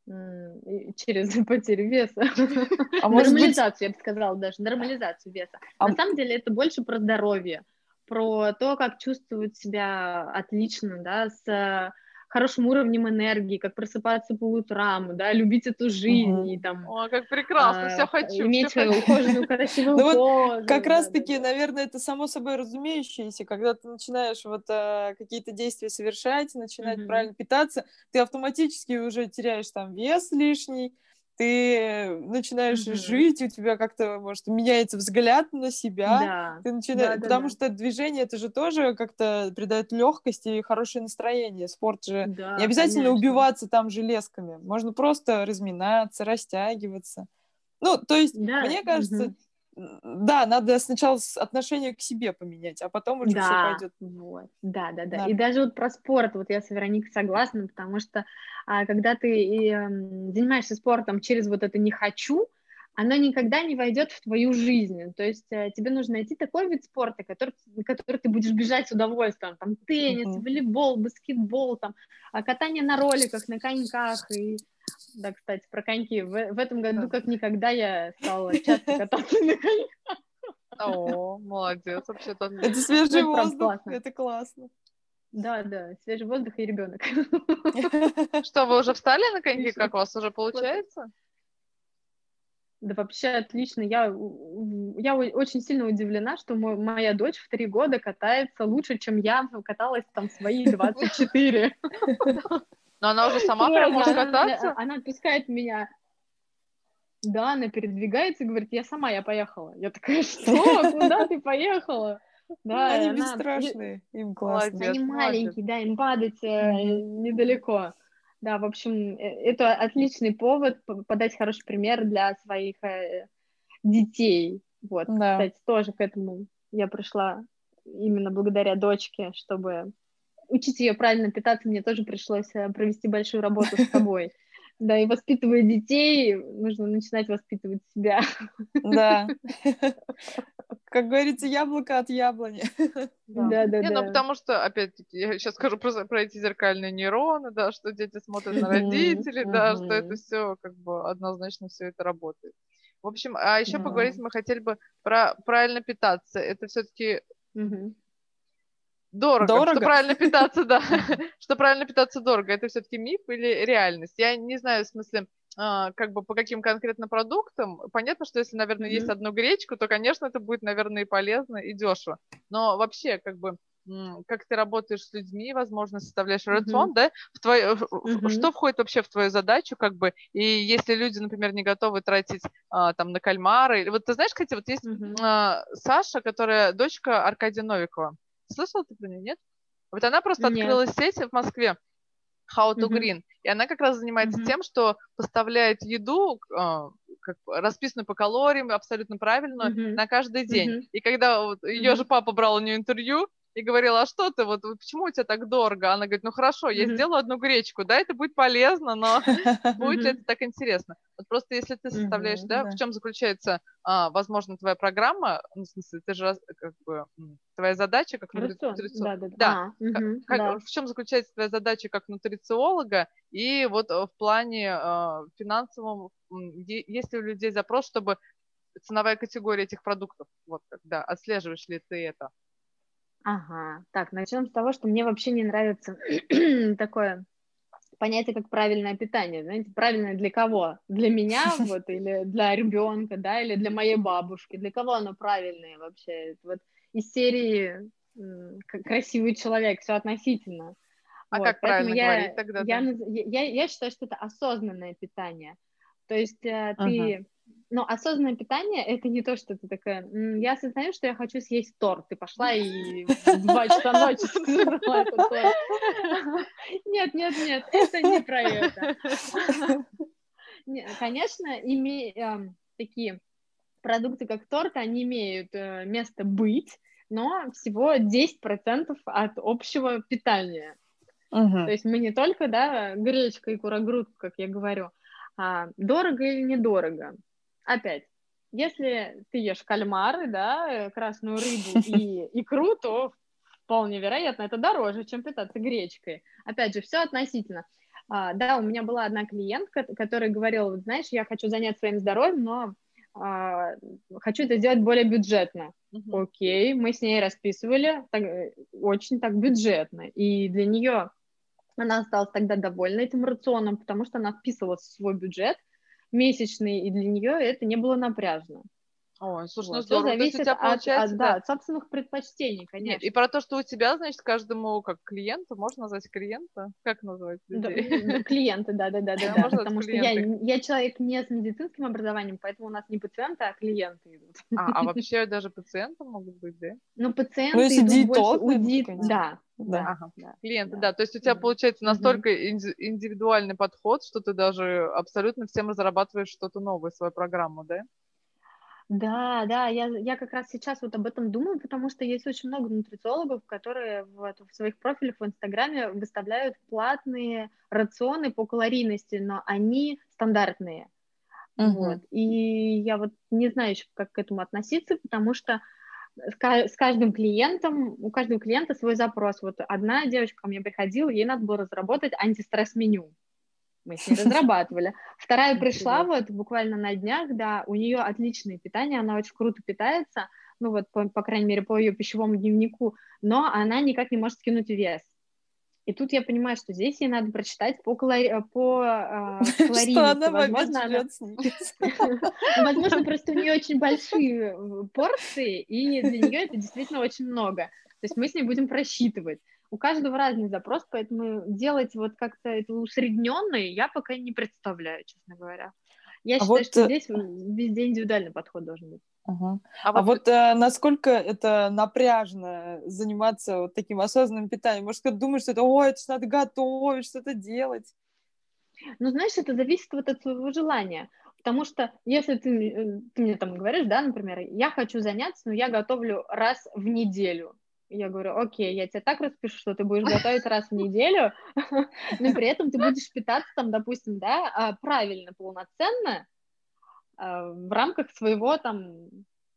через потерю веса. А нормализацию, быть... я бы сказала даже, нормализацию веса. А... На самом деле это больше про здоровье, про то, как чувствовать себя отлично, да, с хорошим уровнем энергии, как просыпаться по утрам, да, любить эту жизнь угу. и там... О, как прекрасно, а, все хочу. Иметь свою ухоженную, красивую ну кожу. Как раз-таки, наверное, это само собой разумеющееся, когда ты начинаешь вот а, какие-то действия совершать, начинать правильно питаться, ты автоматически уже теряешь там вес лишний, ты начинаешь mm-hmm. жить, у тебя как-то, может, меняется взгляд на себя. Да. Ты начинаешь, да, потому да. что движение это же тоже как-то придает легкость и хорошее настроение. Спорт же да, не обязательно конечно. убиваться там железками, можно просто разминаться, растягиваться. Ну, то есть, да. мне кажется, mm-hmm да, надо сначала отношение к себе поменять, а потом уже да, все пойдет. Вот. Да, да, да, да. И даже вот про спорт, вот я с Вероникой согласна, потому что а, когда ты и, э, занимаешься спортом через вот это не хочу, оно никогда не войдет в твою жизнь. То есть э, тебе нужно найти такой вид спорта, который, который ты будешь бежать с удовольствием. Там теннис, uh-huh. волейбол, баскетбол, там, а катание на роликах, на коньках и да, кстати, про коньки. В, в этом году, как никогда, я стала часто кататься на коньках. О, молодец, вообще-то. Это свежий воздух, это классно. Да, да, свежий воздух и ребенок. Что, вы уже встали на коньки? Как у вас уже получается? Да вообще отлично. Я, я очень сильно удивлена, что мой, моя дочь в три года катается лучше, чем я каталась там свои 24. Но она уже сама прям может кататься? Она отпускает меня. Да, она передвигается и говорит, я сама, я поехала. Я такая, что? Куда ты поехала? Да, они она... бесстрашные, им классно. Они маленькие, да, им падать э, недалеко. Да, в общем, э, это отличный повод подать хороший пример для своих э, детей. Вот, да. кстати, тоже к этому я пришла именно благодаря дочке, чтобы учить ее правильно питаться, мне тоже пришлось э, провести большую работу с собой. Да, и воспитывая детей, нужно начинать воспитывать себя. Да. Как говорится, яблоко от яблони. Да, да, Не, да. ну потому что, опять-таки, я сейчас скажу про, про эти зеркальные нейроны, да, что дети смотрят на родителей, да, что это все как бы однозначно все это работает. В общем, а еще поговорить мы хотели бы про правильно питаться. Это все-таки. Дорого. Что Дорого? правильно питаться, да. Что правильно питаться дорого. Это все-таки миф или реальность? Я не знаю, в смысле, а, как бы по каким конкретно продуктам. Понятно, что если, наверное, есть одну гречку, то, конечно, это будет, наверное, и полезно, и дешево. Но вообще, как бы, как ты работаешь с людьми, возможно, составляешь рацион, да? В Мгм. Что входит вообще в твою задачу, как бы, и если люди, например, не готовы тратить а, там на кальмары, вот ты знаешь, кстати, вот есть а, Саша, которая дочка Аркадия Новикова. Слышала ты про нее, нет? Вот она просто Нет. открыла сеть в Москве How to Мгм. Green, и она как раз занимается Мгм. тем, что поставляет еду, а, как расписанную по калориям, абсолютно правильную, Мгм. на каждый день. Мгм. И когда вот ее же папа брал у нее интервью, и говорила, а что ты, вот почему у тебя так дорого? Она говорит, ну хорошо, я Мгм. сделаю одну гречку, да, это будет полезно, но будет ли это так интересно? Вот просто если ты составляешь, да, да. в чем заключается, а, возможно, твоя программа, ну, в смысле, ты же как бы твоя задача как нутри- Рацион. нутрицио- Да, да, да. Да, А, как- да. в чем заключается твоя задача как нутрициолога и вот э, в плане э, финансовом, есть ли у людей запрос, чтобы ценовая категория этих продуктов, вот когда отслеживаешь ли ты это? Ага. Так, начнем с того, что мне вообще не нравится такое понятие, как правильное питание. Знаете, правильное для кого? Для меня вот или для ребенка, да, или для моей бабушки? Для кого оно правильное вообще? Вот из серии красивый человек, все относительно. А Вот, как правильно я, говорить тогда, Я, я, я- я считаю, что это осознанное питание. То есть э, Ага. Ты... Ну, осознанное питание — это не то, что ты такая, «М, я осознаю, что я хочу съесть торт. Ты пошла и в два часа ночи сожрала этот торт. Нет, нет, нет, это не про это. Не, Конечно, име- эм, такие продукты, как торт, они имеют э, место быть, но всего 10% от общего питания. Мгм. То есть мы не только, да, гречка и курогрудку, как я говорю, а дорого или недорого. Опять, если ты ешь кальмары, да, э, красную рыбу и икру, то вполне вероятно это дороже, чем питаться гречкой. Опять же, все относительно. А, да, у меня была одна клиентка, которая говорила, вот знаешь, я хочу занять своим здоровьем, но а, хочу это сделать более бюджетно. Мгм. Окей, мы с ней расписывали так, э, очень так бюджетно. И для нее она осталась тогда довольна этим рационом, потому что она вписывалась в свой бюджет месячный, и для нее это не было напряжно. Ой, слушай, ну Вот. Всё здорово. То есть зависит у тебя от, получается, от- да, да, от собственных предпочтений, Нет, конечно. и про то, что у тебя, значит, каждому как клиенту, можно назвать клиента? Как назвать Да, людей? м, клиенты, да, да, да, да, Да, да, потому что я, я человек не с медицинским образованием, поэтому у нас не пациенты, а клиенты идут. А, а вообще даже пациенты могут быть, да? Но пациенты если идут диетолог, больше у наверное, ди- какой-нибудь. Да, Да. Ага. да. Клиенты, Да. да. То есть у тебя получается настолько инди- индивидуальный подход, что ты даже абсолютно всем разрабатываешь что-то новое, свою программу, да? Да, да, я, я как раз сейчас вот об этом думаю, потому что есть очень много нутрициологов, которые вот в своих профилях в Инстаграме выставляют платные рационы по калорийности, но они стандартные. Мгм. Вот. И я вот не знаю еще, как к этому относиться, потому что с ка- с каждым клиентом, у каждого клиента свой запрос. Вот одна девочка ко мне приходила, ей надо было разработать антистресс-меню. Мы с ней разрабатывали. Вторая пришла вот буквально на днях, да, у нее отличное питание, она очень круто питается, ну вот, по, по крайней мере, по ее пищевому дневнику, но она никак не может скинуть вес. И тут я понимаю, что здесь ей надо прочитать по, по Что калорийности. она в обед Возможно, она... просто у нее очень большие э, порции, и для нее это действительно очень много. То есть мы с ней будем просчитывать. У каждого разный запрос, поэтому делать вот как-то это усредненно я пока не представляю, честно говоря. Я А считаю, вот, что э, здесь везде индивидуальный подход должен быть. Ага. А А вот, вот э, насколько это напряжно заниматься вот таким осознанным питанием? Может, кто-то думает, что это, ой, это надо готовить, что-то делать. Ну, знаешь, это зависит вот от своего желания. Потому что если ты, э, ты мне там говоришь, да, например, я хочу заняться, но я готовлю раз в неделю. Я говорю, окей, я тебе так распишу, что ты будешь готовить раз в неделю, но при этом ты будешь питаться там, допустим, да, а, правильно, полноценно, в рамках своего там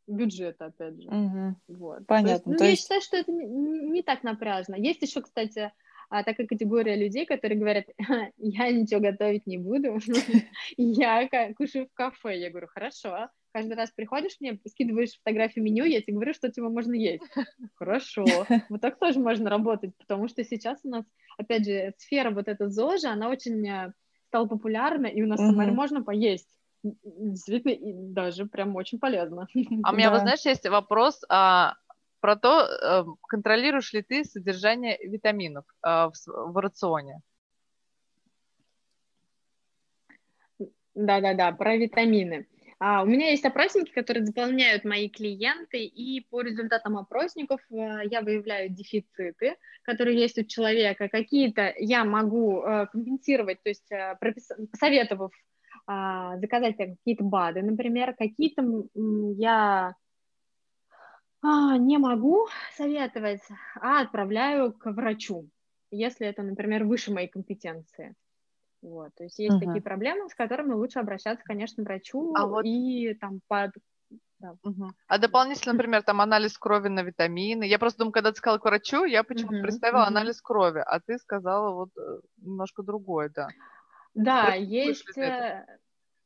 бюджета, опять же. Угу. Вот. Понятно. есть, ну, То я есть- считаю, что это не, не так напряжно. Есть еще, кстати, а, такая категория людей, которые говорят, я ничего готовить не буду, я кушаю в кафе. Я говорю, хорошо. Каждый раз приходишь мне, скидываешь фотографию меню, я тебе говорю, что тебе можно есть. Хорошо. Вот так тоже можно работать, потому что сейчас у нас, опять же, сфера вот эта ЗОЖа, она очень э, стала популярна, и у нас в Самаре Мгм. можно поесть. Действительно, и даже прям очень полезно. А у меня, вот знаешь, есть вопрос а, про то, э, контролируешь ли ты содержание витаминов а, в, рационе? Да-да-да, про витамины. А, у меня есть опросники, которые заполняют мои клиенты, и по результатам опросников э, я выявляю дефициты, которые есть у человека. Какие-то я могу э, компенсировать, то есть э, пропис- посоветовав а, заказать там какие-то БАДы, например, какие-то я а, не могу советовать, а отправляю к врачу, если это, например, выше моей компетенции. Вот, то есть есть Мгм. такие проблемы, с которыми лучше обращаться, конечно, к врачу А вот- и там под... Мгм. А дополнительно, например, там анализ крови на витамины. Я просто думаю, когда ты сказала к врачу, я почему-то Мгм, представила мгм. анализ крови, а ты сказала вот э, немножко другое, да. Да, ли есть...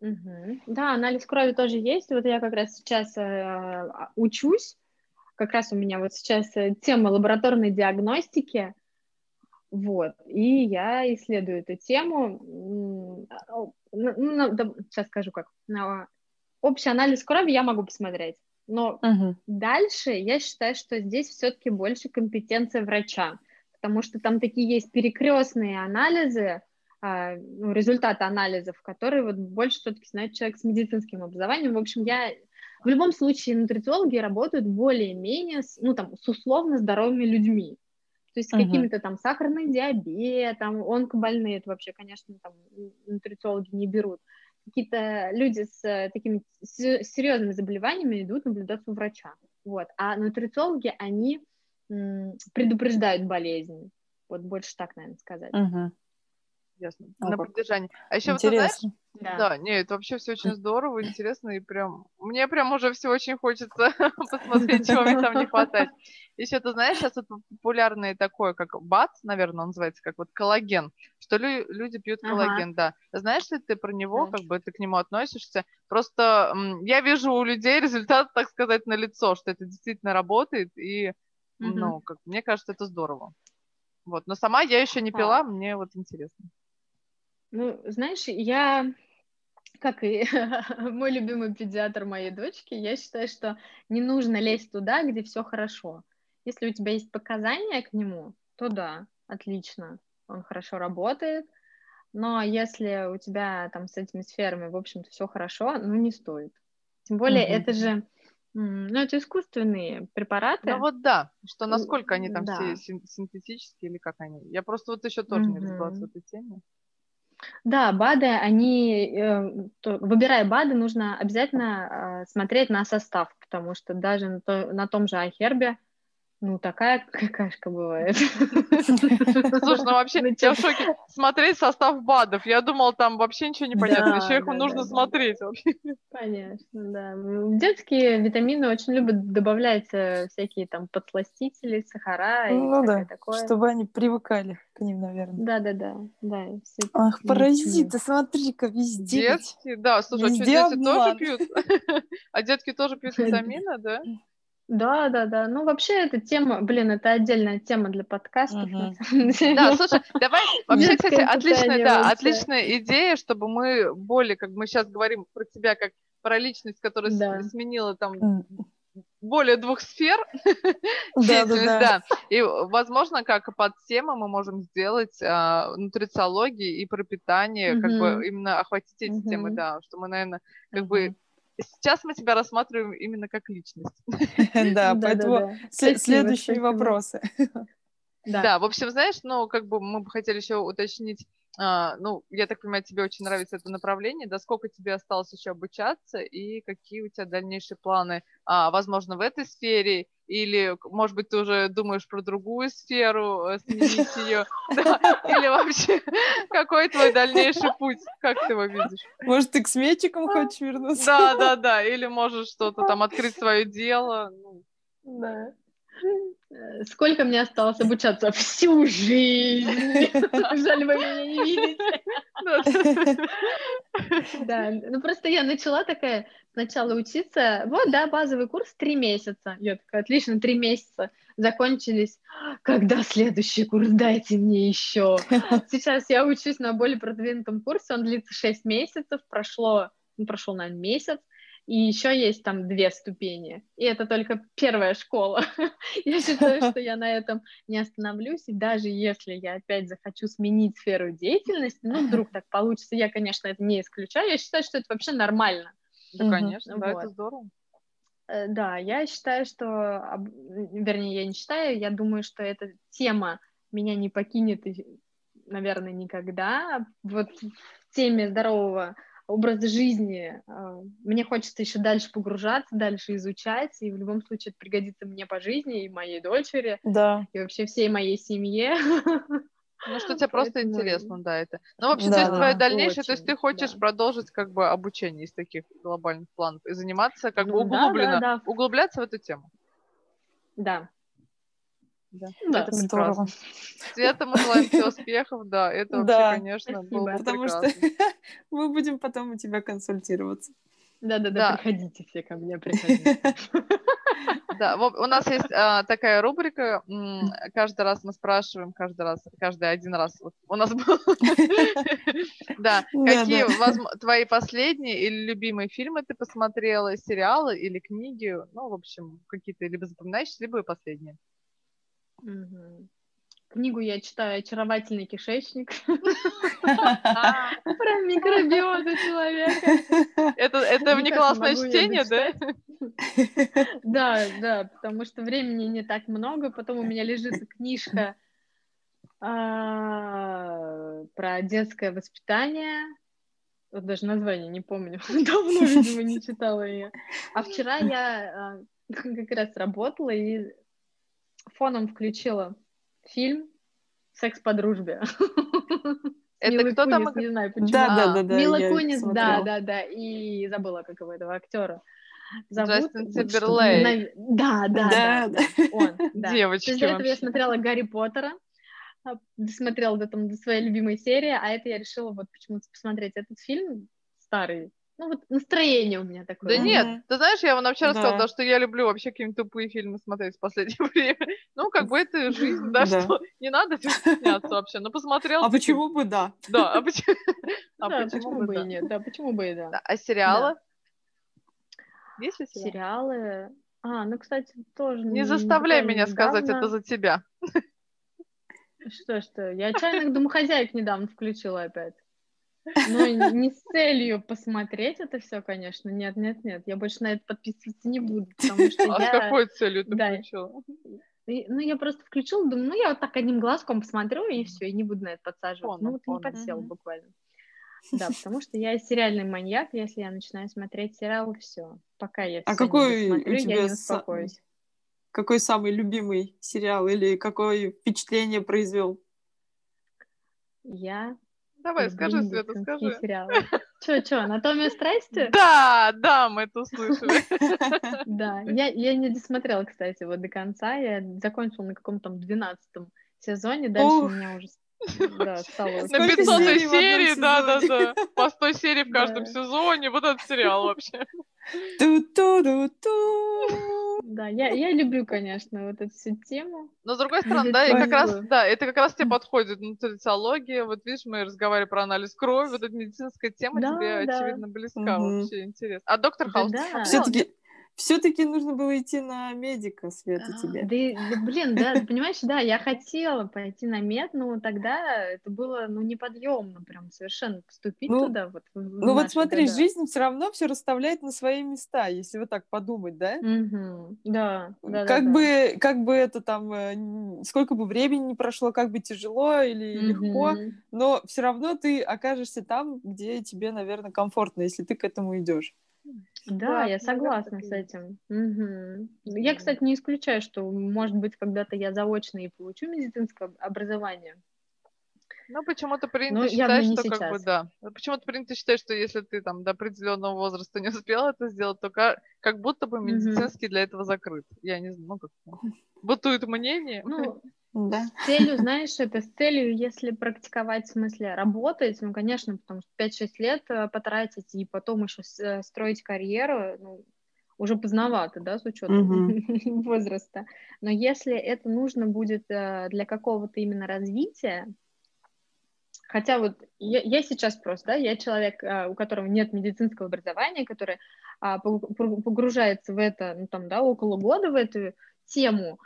мгм. Да, анализ крови тоже есть. Вот я как раз сейчас э, а, учусь. Как раз у меня вот сейчас э, тема лабораторной диагностики. Вот. И я исследую эту тему. О, ну, ну, да, сейчас скажу как. Общий анализ крови я могу посмотреть. Но Мгм. Дальше я считаю, что здесь все-таки больше компетенция врача, потому что там такие есть перекрестные анализы, ну, результаты анализов, которые вот больше все-таки знает человек с медицинским образованием. В общем, я в любом случае нутрициологи работают более-менее, с, ну там, с условно здоровыми людьми. То есть с Мгм. какими-то там сахарный диабет, там онкобольные, это вообще, конечно, там нутрициологи не берут. Какие-то люди с э, такими с- серьезными заболеваниями идут наблюдаться у врача. Вот. А нутрициологи, они м, предупреждают болезни. Вот больше так, наверное, сказать. Мгм. Ясно. О, на как поддержание. А еще вот знаешь. Да. да, не, это вообще все очень здорово, интересно, и прям, мне прям уже все очень хочется посмотреть, чего мне там не хватает. Еще ты знаешь, сейчас это популярный такой, как БАЦ, наверное, он называется, как вот коллаген, что лю- люди пьют Ага. коллаген, да. Знаешь ли ты про него, Да. как бы ты к нему относишься? Просто м, я вижу у людей результат, так сказать, на лицо, что это действительно работает, и, ну, как, мне кажется, это здорово. Вот, но сама я еще не А. пила, мне вот интересно. Ну, знаешь, я, как и мой любимый педиатр моей дочки, я считаю, что не нужно лезть туда, где все хорошо. Если у тебя есть показания к нему, то да, отлично, он хорошо работает. Но если у тебя там с этими сферами, в общем-то, все хорошо, ну, не стоит. Тем более, Мгм. это же, ну, это искусственные препараты. Ну вот да, что насколько они там да. все син- синтетические или как они. Я просто вот еще тоже не Мгм. разобралась в этой теме. Да, БАДы, они, э, то- выбирая БАДы, нужно обязательно э, смотреть на состав, потому что даже на, то- на том же Айхербе, ну, такая какашка бывает. Слушай, ну вообще, я в шоке. Смотреть состав БАДов. Я думала, там вообще ничего не понятно. Еще их нужно смотреть вообще. Конечно, да. Детские витамины очень любят добавлять э, всякие там подсластители, сахара и Ну да, такое. чтобы они привыкали к ним, наверное. Да-да-да, да. Ах, паразиты, смотри-ка, везде. Детки, да, слушай, а что, дети тоже пьют? А детки тоже пьют витамины, да? Да, да, да. Ну, вообще, эта тема, блин, это отдельная тема для подкастов, деле. Да, слушай, давай, вообще, кстати, отличная, да, отличная идея, чтобы мы более, как мы сейчас говорим про тебя, как про личность, которая Да. сменила там более двух сфер деятельность, Да-да-да. да. И, возможно, как под тему мы можем сделать а, нутрициологии и про питание, как бы именно охватить эти темы, Мгм. да, что мы, наверное, как бы Мгм. Сейчас мы тебя рассматриваем именно как личность. Да, поэтому следующие вопросы. Да. Да, в общем, знаешь, ну, как бы мы бы хотели еще уточнить а, ну, я так понимаю, тебе очень нравится это направление, да, сколько тебе осталось еще обучаться и какие у тебя дальнейшие планы, а, возможно, в этой сфере или, может быть, ты уже думаешь про другую сферу, э, сменить ее, или вообще какой твой дальнейший путь, как ты его видишь? Может, ты к сметчикам хочешь вернуться? Да, да, да, или можешь что-то там открыть свое дело. Ну. Да. Э, сколько мне осталось обучаться? Всю жизнь! Жаль, вы меня не видите. Да, ну просто я начала такая сначала учиться. Вот, да, базовый курс три месяца. Я такая, отлично, три месяца закончились. Когда следующий курс? Дайте мне еще. Сейчас я учусь на более продвинутом курсе, он длится шесть месяцев, прошло, ну, прошел, наверное, месяц. И еще есть там две ступени. И это только первая школа. я считаю, что я на этом не остановлюсь. И даже если я опять захочу сменить сферу деятельности, ну, вдруг так получится, я, конечно, это не исключаю. Я считаю, что это вообще нормально. Да, конечно, да, это здорово. Э, да, я считаю, что, вернее, я не считаю, я думаю, что эта тема меня не покинет, наверное, никогда. Вот в теме здорового образ жизни. А, мне хочется еще дальше погружаться, дальше изучать, и в любом случае это пригодится мне по жизни и моей дочери, да. и вообще всей моей семье. Ну, что тебе просто интересно, да, это. Ну, вообще, да, то есть, да, твое дальнейшее, очень, то есть ты хочешь да. продолжить как бы обучение из таких глобальных планов и заниматься как бы углубленно, да, да, да. углубляться в эту тему. Да, да, да это здорово. Света, мы желаем тебе успехов, да, это вообще, да, конечно, спасибо. было Потому прекрасно. что мы будем потом у тебя консультироваться. Да-да-да, приходите все ко мне, приходите. Да, у нас есть а, такая рубрика. Каждый раз мы спрашиваем, каждый раз, каждый один раз. Вот у нас был. Да, какие твои последние или любимые фильмы ты посмотрела, сериалы или книги? Ну, в общем, какие-то либо запоминающиеся, либо и последние. Угу. Книгу я читаю «Очаровательный кишечник» про микробиоту человека. Это, это внеклассное чтение, да? Да, да, потому что времени не так много. Потом у меня лежит книжка а, про детское воспитание. Вот даже название не помню. Давно, видимо, не читала ее. А вчера я а, как раз работала и фоном включила фильм «Секс по дружбе». Это кто там? Не знаю, почему. Да, да, да, да. Мила Кунис, да, да, да. И забыла, как его этого актера. Зовут Джастин Тимберлейк. Да, да, да, да. Он, да. Девочки До этого я смотрела Гарри Поттера, а, смотрела там своей любимой серии, а это я решила вот почему-то посмотреть этот фильм старый, ну вот настроение у меня такое. Да нет, ты знаешь, я вам вообще рассказала, что я люблю вообще какие-то тупые фильмы смотреть в последнее время. Ну, как бы это жизнь, да, что не надо стесняться вообще. Ну, посмотрел. А почему бы да? Да, а почему а бы и нет? Да, почему бы и да. А сериалы? Есть ли сериалы? А, ну, кстати, тоже... Не заставляй меня сказать это за тебя. Что, что? Я «Отчаянных домохозяек» недавно включила опять. Ну, не с целью посмотреть это все, конечно. Нет, нет, нет. Я больше на это подписываться не буду, потому что а я... с какой целью ты да. включила? Ну, я просто включила, думаю, ну, я вот так одним глазком посмотрю, и все, и не буду на это подсаживаться. Понял, ну, вот понял. не подсел буквально. Да, потому что я сериальный маньяк, если я начинаю смотреть сериал, все. Пока я а какой смотрю, у тебя я не успокоюсь. Какой самый любимый сериал или какое впечатление произвел? Я Давай, скажи, Света, скажи. Сериалы. Че, че, «Анатомия страсти»? Да, да, мы это услышали. Да, я, я не досмотрела, кстати, вот до конца. Я закончила на каком-то там двенадцатом сезоне. Дальше у меня уже да, стало... На 500 серии, да, да, да. По 100 серий в каждом сезоне. Вот этот сериал вообще. Ту-ту-ду-ту. Да, я, я люблю, конечно, вот эту всю тему. Но с другой стороны, да, и как раз, да, это как раз тебе подходит нутрициология. Вот видишь, мы разговаривали про анализ крови, вот эта медицинская тема да, тебе, да. очевидно, близка угу. вообще, интересно. А доктор Хаус? Да, да. Все-таки все-таки нужно было идти на медика, Света, а, тебе. Да, блин, да, понимаешь, да, я хотела пойти на мед, но тогда это было, ну, неподъемно прям совершенно поступить ну, туда. Вот, ну вот смотри, года. жизнь все равно все расставляет на свои места, если вот так подумать, да? Угу, да, да. Как да, бы, да. как бы это там, э, сколько бы времени не прошло, как бы тяжело или угу. легко, но все равно ты окажешься там, где тебе, наверное, комфортно, если ты к этому идешь. Да, я согласна с этим. Угу. Я, кстати, не исключаю, что, может быть, когда-то я заочно и получу медицинское образование. Ну, почему-то принято Но считать, что сейчас. как бы да. Почему-то принято считать, что если ты там до определенного возраста не успел это сделать, то как, как будто бы медицинский mm для этого закрыт. Я не знаю, ну как бытует мнение. Ну, да. С целью, знаешь, это с целью, если практиковать, в смысле, работать, ну, конечно, потому что 5-6 лет э, потратить и потом еще э, строить карьеру, ну, уже поздновато, да, с учетом uh-huh. возраста. Но если это нужно будет э, для какого-то именно развития, хотя вот я, я сейчас просто, да, я человек, у которого нет медицинского образования, который а, погружается в это, ну, там, да, около года в эту тему,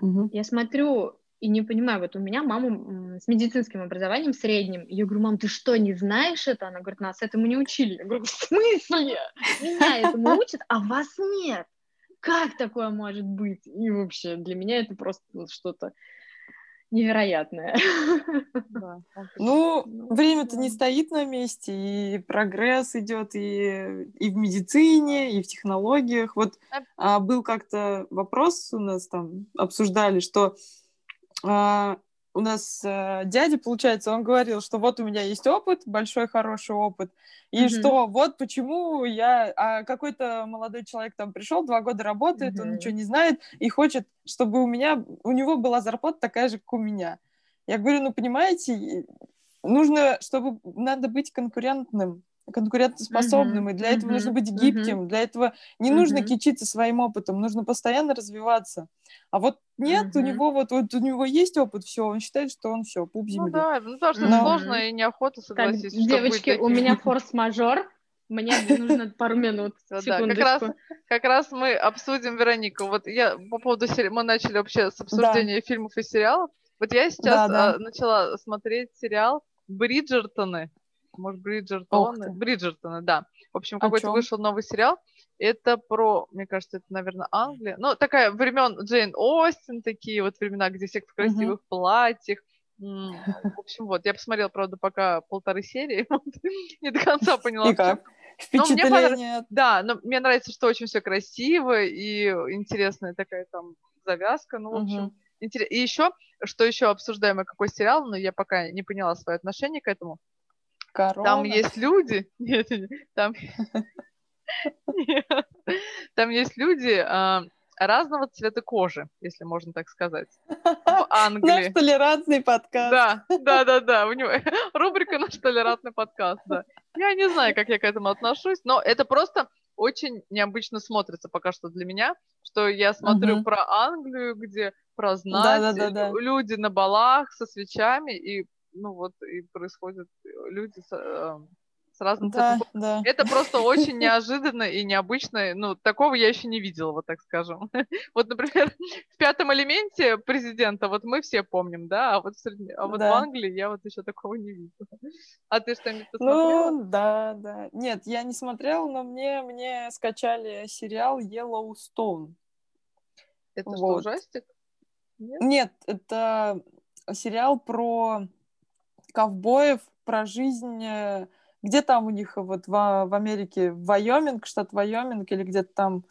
uh-huh. я смотрю и не понимаю, вот у меня мама с медицинским образованием средним, я говорю, мам, ты что, не знаешь это? Она говорит, нас этому не учили. Я говорю, в смысле? Меня этому учат, а вас нет. Как такое может быть? И вообще для меня это просто что-то невероятное. Да. Ну, ну, время-то не стоит на месте, и прогресс идет и, и в медицине, и в технологиях. Вот а, был как-то вопрос у нас там, обсуждали, что а, у нас э, дядя, получается, он говорил, что вот у меня есть опыт, большой хороший опыт, и mm-hmm. что вот почему я, а какой-то молодой человек там пришел, два года работает, mm-hmm. он ничего не знает и хочет, чтобы у меня, у него была зарплата такая же, как у меня. Я говорю, ну понимаете, нужно, чтобы надо быть конкурентным, конкурентоспособным, uh-huh, и для этого нужно быть гибким, uh-huh. для этого не uh-huh. нужно кичиться своим опытом, нужно постоянно развиваться. А вот нет, uh-huh. у него вот, вот у него есть опыт, все, он считает, что он все, пуп земли. Ну да, ну то, что Но... сложно и неохота согласиться. Так, девочки, у меня форс-мажор, мне нужно пару минут, Да, как раз, как раз мы обсудим Веронику. Вот я по поводу сери... мы начали вообще с обсуждения да. фильмов и сериалов. Вот я сейчас да, да. А, начала смотреть сериал Бриджертоны может, Бриджертоны. Бриджертоны, да. В общем, какой-то вышел новый сериал. Это про, мне кажется, это, наверное, Англия. Ну, такая времен Джейн Остин, такие вот времена, где все в красивых uh-huh. платьях. В общем, вот, я посмотрела, правда, пока полторы серии, не до конца поняла. И как? Впечатление. Но Да, но мне нравится, что очень все красиво и интересная такая там завязка, ну, в общем, интересно. И еще, что еще обсуждаемый какой сериал, но я пока не поняла свое отношение к этому. Корона. Там есть люди. Нет, там... Там есть люди а, разного цвета кожи, если можно так сказать. В Англии. Наш толерантный подкаст. Да, да, да, да. У него рубрика наш толерантный подкаст, да. Я не знаю, как я к этому отношусь, но это просто очень необычно смотрится пока что для меня, что я смотрю угу. про Англию, где про знать, да, да, да, да. люди на балах со свечами, и ну вот и происходят люди с, э, с разным да, цветом. Да. Это просто очень неожиданно и необычно. Ну, такого я еще не видела, вот так скажем. Вот, например, в пятом элементе президента, вот мы все помним, да, а вот, в, а вот да. в Англии я вот еще такого не видела. А ты что-нибудь посмотрела? Ну, да, да. Нет, я не смотрела, но мне, мне скачали сериал Yellowstone. Это вот. что, ужастик? Нет? Нет, это сериал про ковбоев, про жизнь, э, где там у них вот в, в Америке, Вайоминг, штат Вайоминг или где-то там,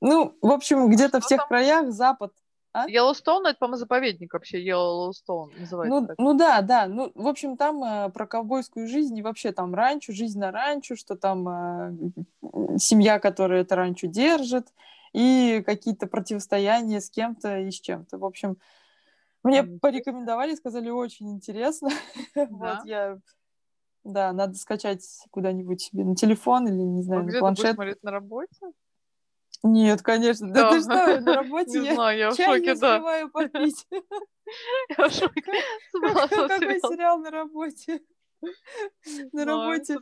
ну, в общем, где-то в тех там? краях, запад. А? Йеллоустоун, это, по-моему, заповедник вообще, Йеллоустоун называется. Ну, ну да, да, ну, в общем, там э, про ковбойскую жизнь и вообще там ранчо, жизнь на ранчо, что там э, семья, которая это ранчо держит, и какие-то противостояния с кем-то и с чем-то. В общем, мне порекомендовали, сказали, очень интересно. Да? вот я... Да, надо скачать куда-нибудь себе на телефон или, не знаю, а на планшет. Ты смотреть на работе? Нет, конечно. Да, да ты что, на работе не я знаю, я в чай шоке, не да. успеваю попить. Я в шоке. Какой сериал на работе? На работе.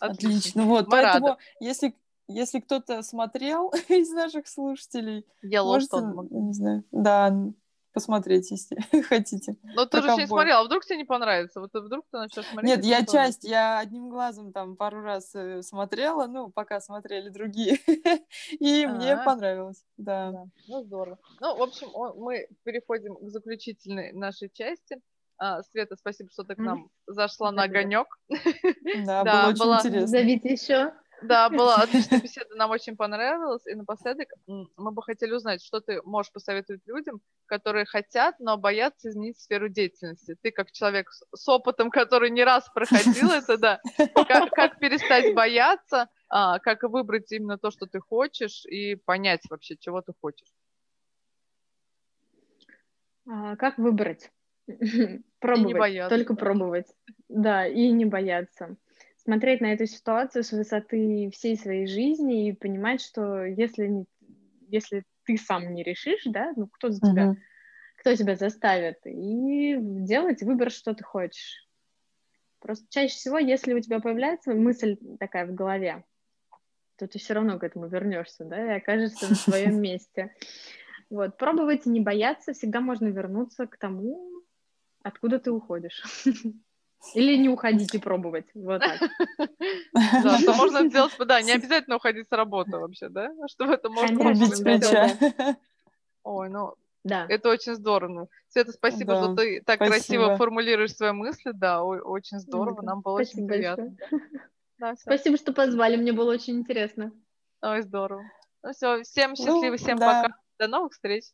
Отлично. Вот, поэтому, если если кто-то смотрел из наших слушателей, я можете, не знаю, да, посмотреть, если хотите. Но ты же еще не смотрел, а вдруг тебе не понравится? Вот вдруг ты начнешь смотреть? Нет, я часть, я одним глазом там пару раз э, смотрела, ну, пока смотрели другие, и мне понравилось, да. Ну, здорово. Ну, в общем, мы переходим к заключительной нашей части. А, Света, спасибо, что ты к нам зашла на огонек. Да, было очень интересно. Зовите еще. Да, была отличная беседа, нам очень понравилась. И напоследок мы бы хотели узнать, что ты можешь посоветовать людям, которые хотят, но боятся изменить сферу деятельности. Ты как человек с опытом, который не раз проходил это, да, как, как перестать бояться, а, как выбрать именно то, что ты хочешь, и понять вообще, чего ты хочешь. А, как выбрать? Пробовать, только пробовать. Да, и не бояться смотреть на эту ситуацию с высоты всей своей жизни и понимать, что если, не, если ты сам не решишь, да, ну кто за тебя, uh-huh. кто тебя заставит, и делать выбор, что ты хочешь. Просто чаще всего, если у тебя появляется мысль такая в голове, то ты все равно к этому вернешься, да, и окажешься на своем месте. Вот, пробовать и не бояться, всегда можно вернуться к тому, откуда ты уходишь. Или не уходить и пробовать. Вот так. Да, что можно сделать, да, не обязательно уходить с работы вообще, да? Что это можно Убить плеча. Ой, ну, да. Это очень здорово. Света, спасибо, да, что ты так спасибо. красиво формулируешь свои мысли. Да, очень здорово. Нам было очень приятно. Да, спасибо, что позвали. Мне было очень интересно. Ой, здорово. Ну все, всем счастливо, ну, всем да. пока. До новых встреч.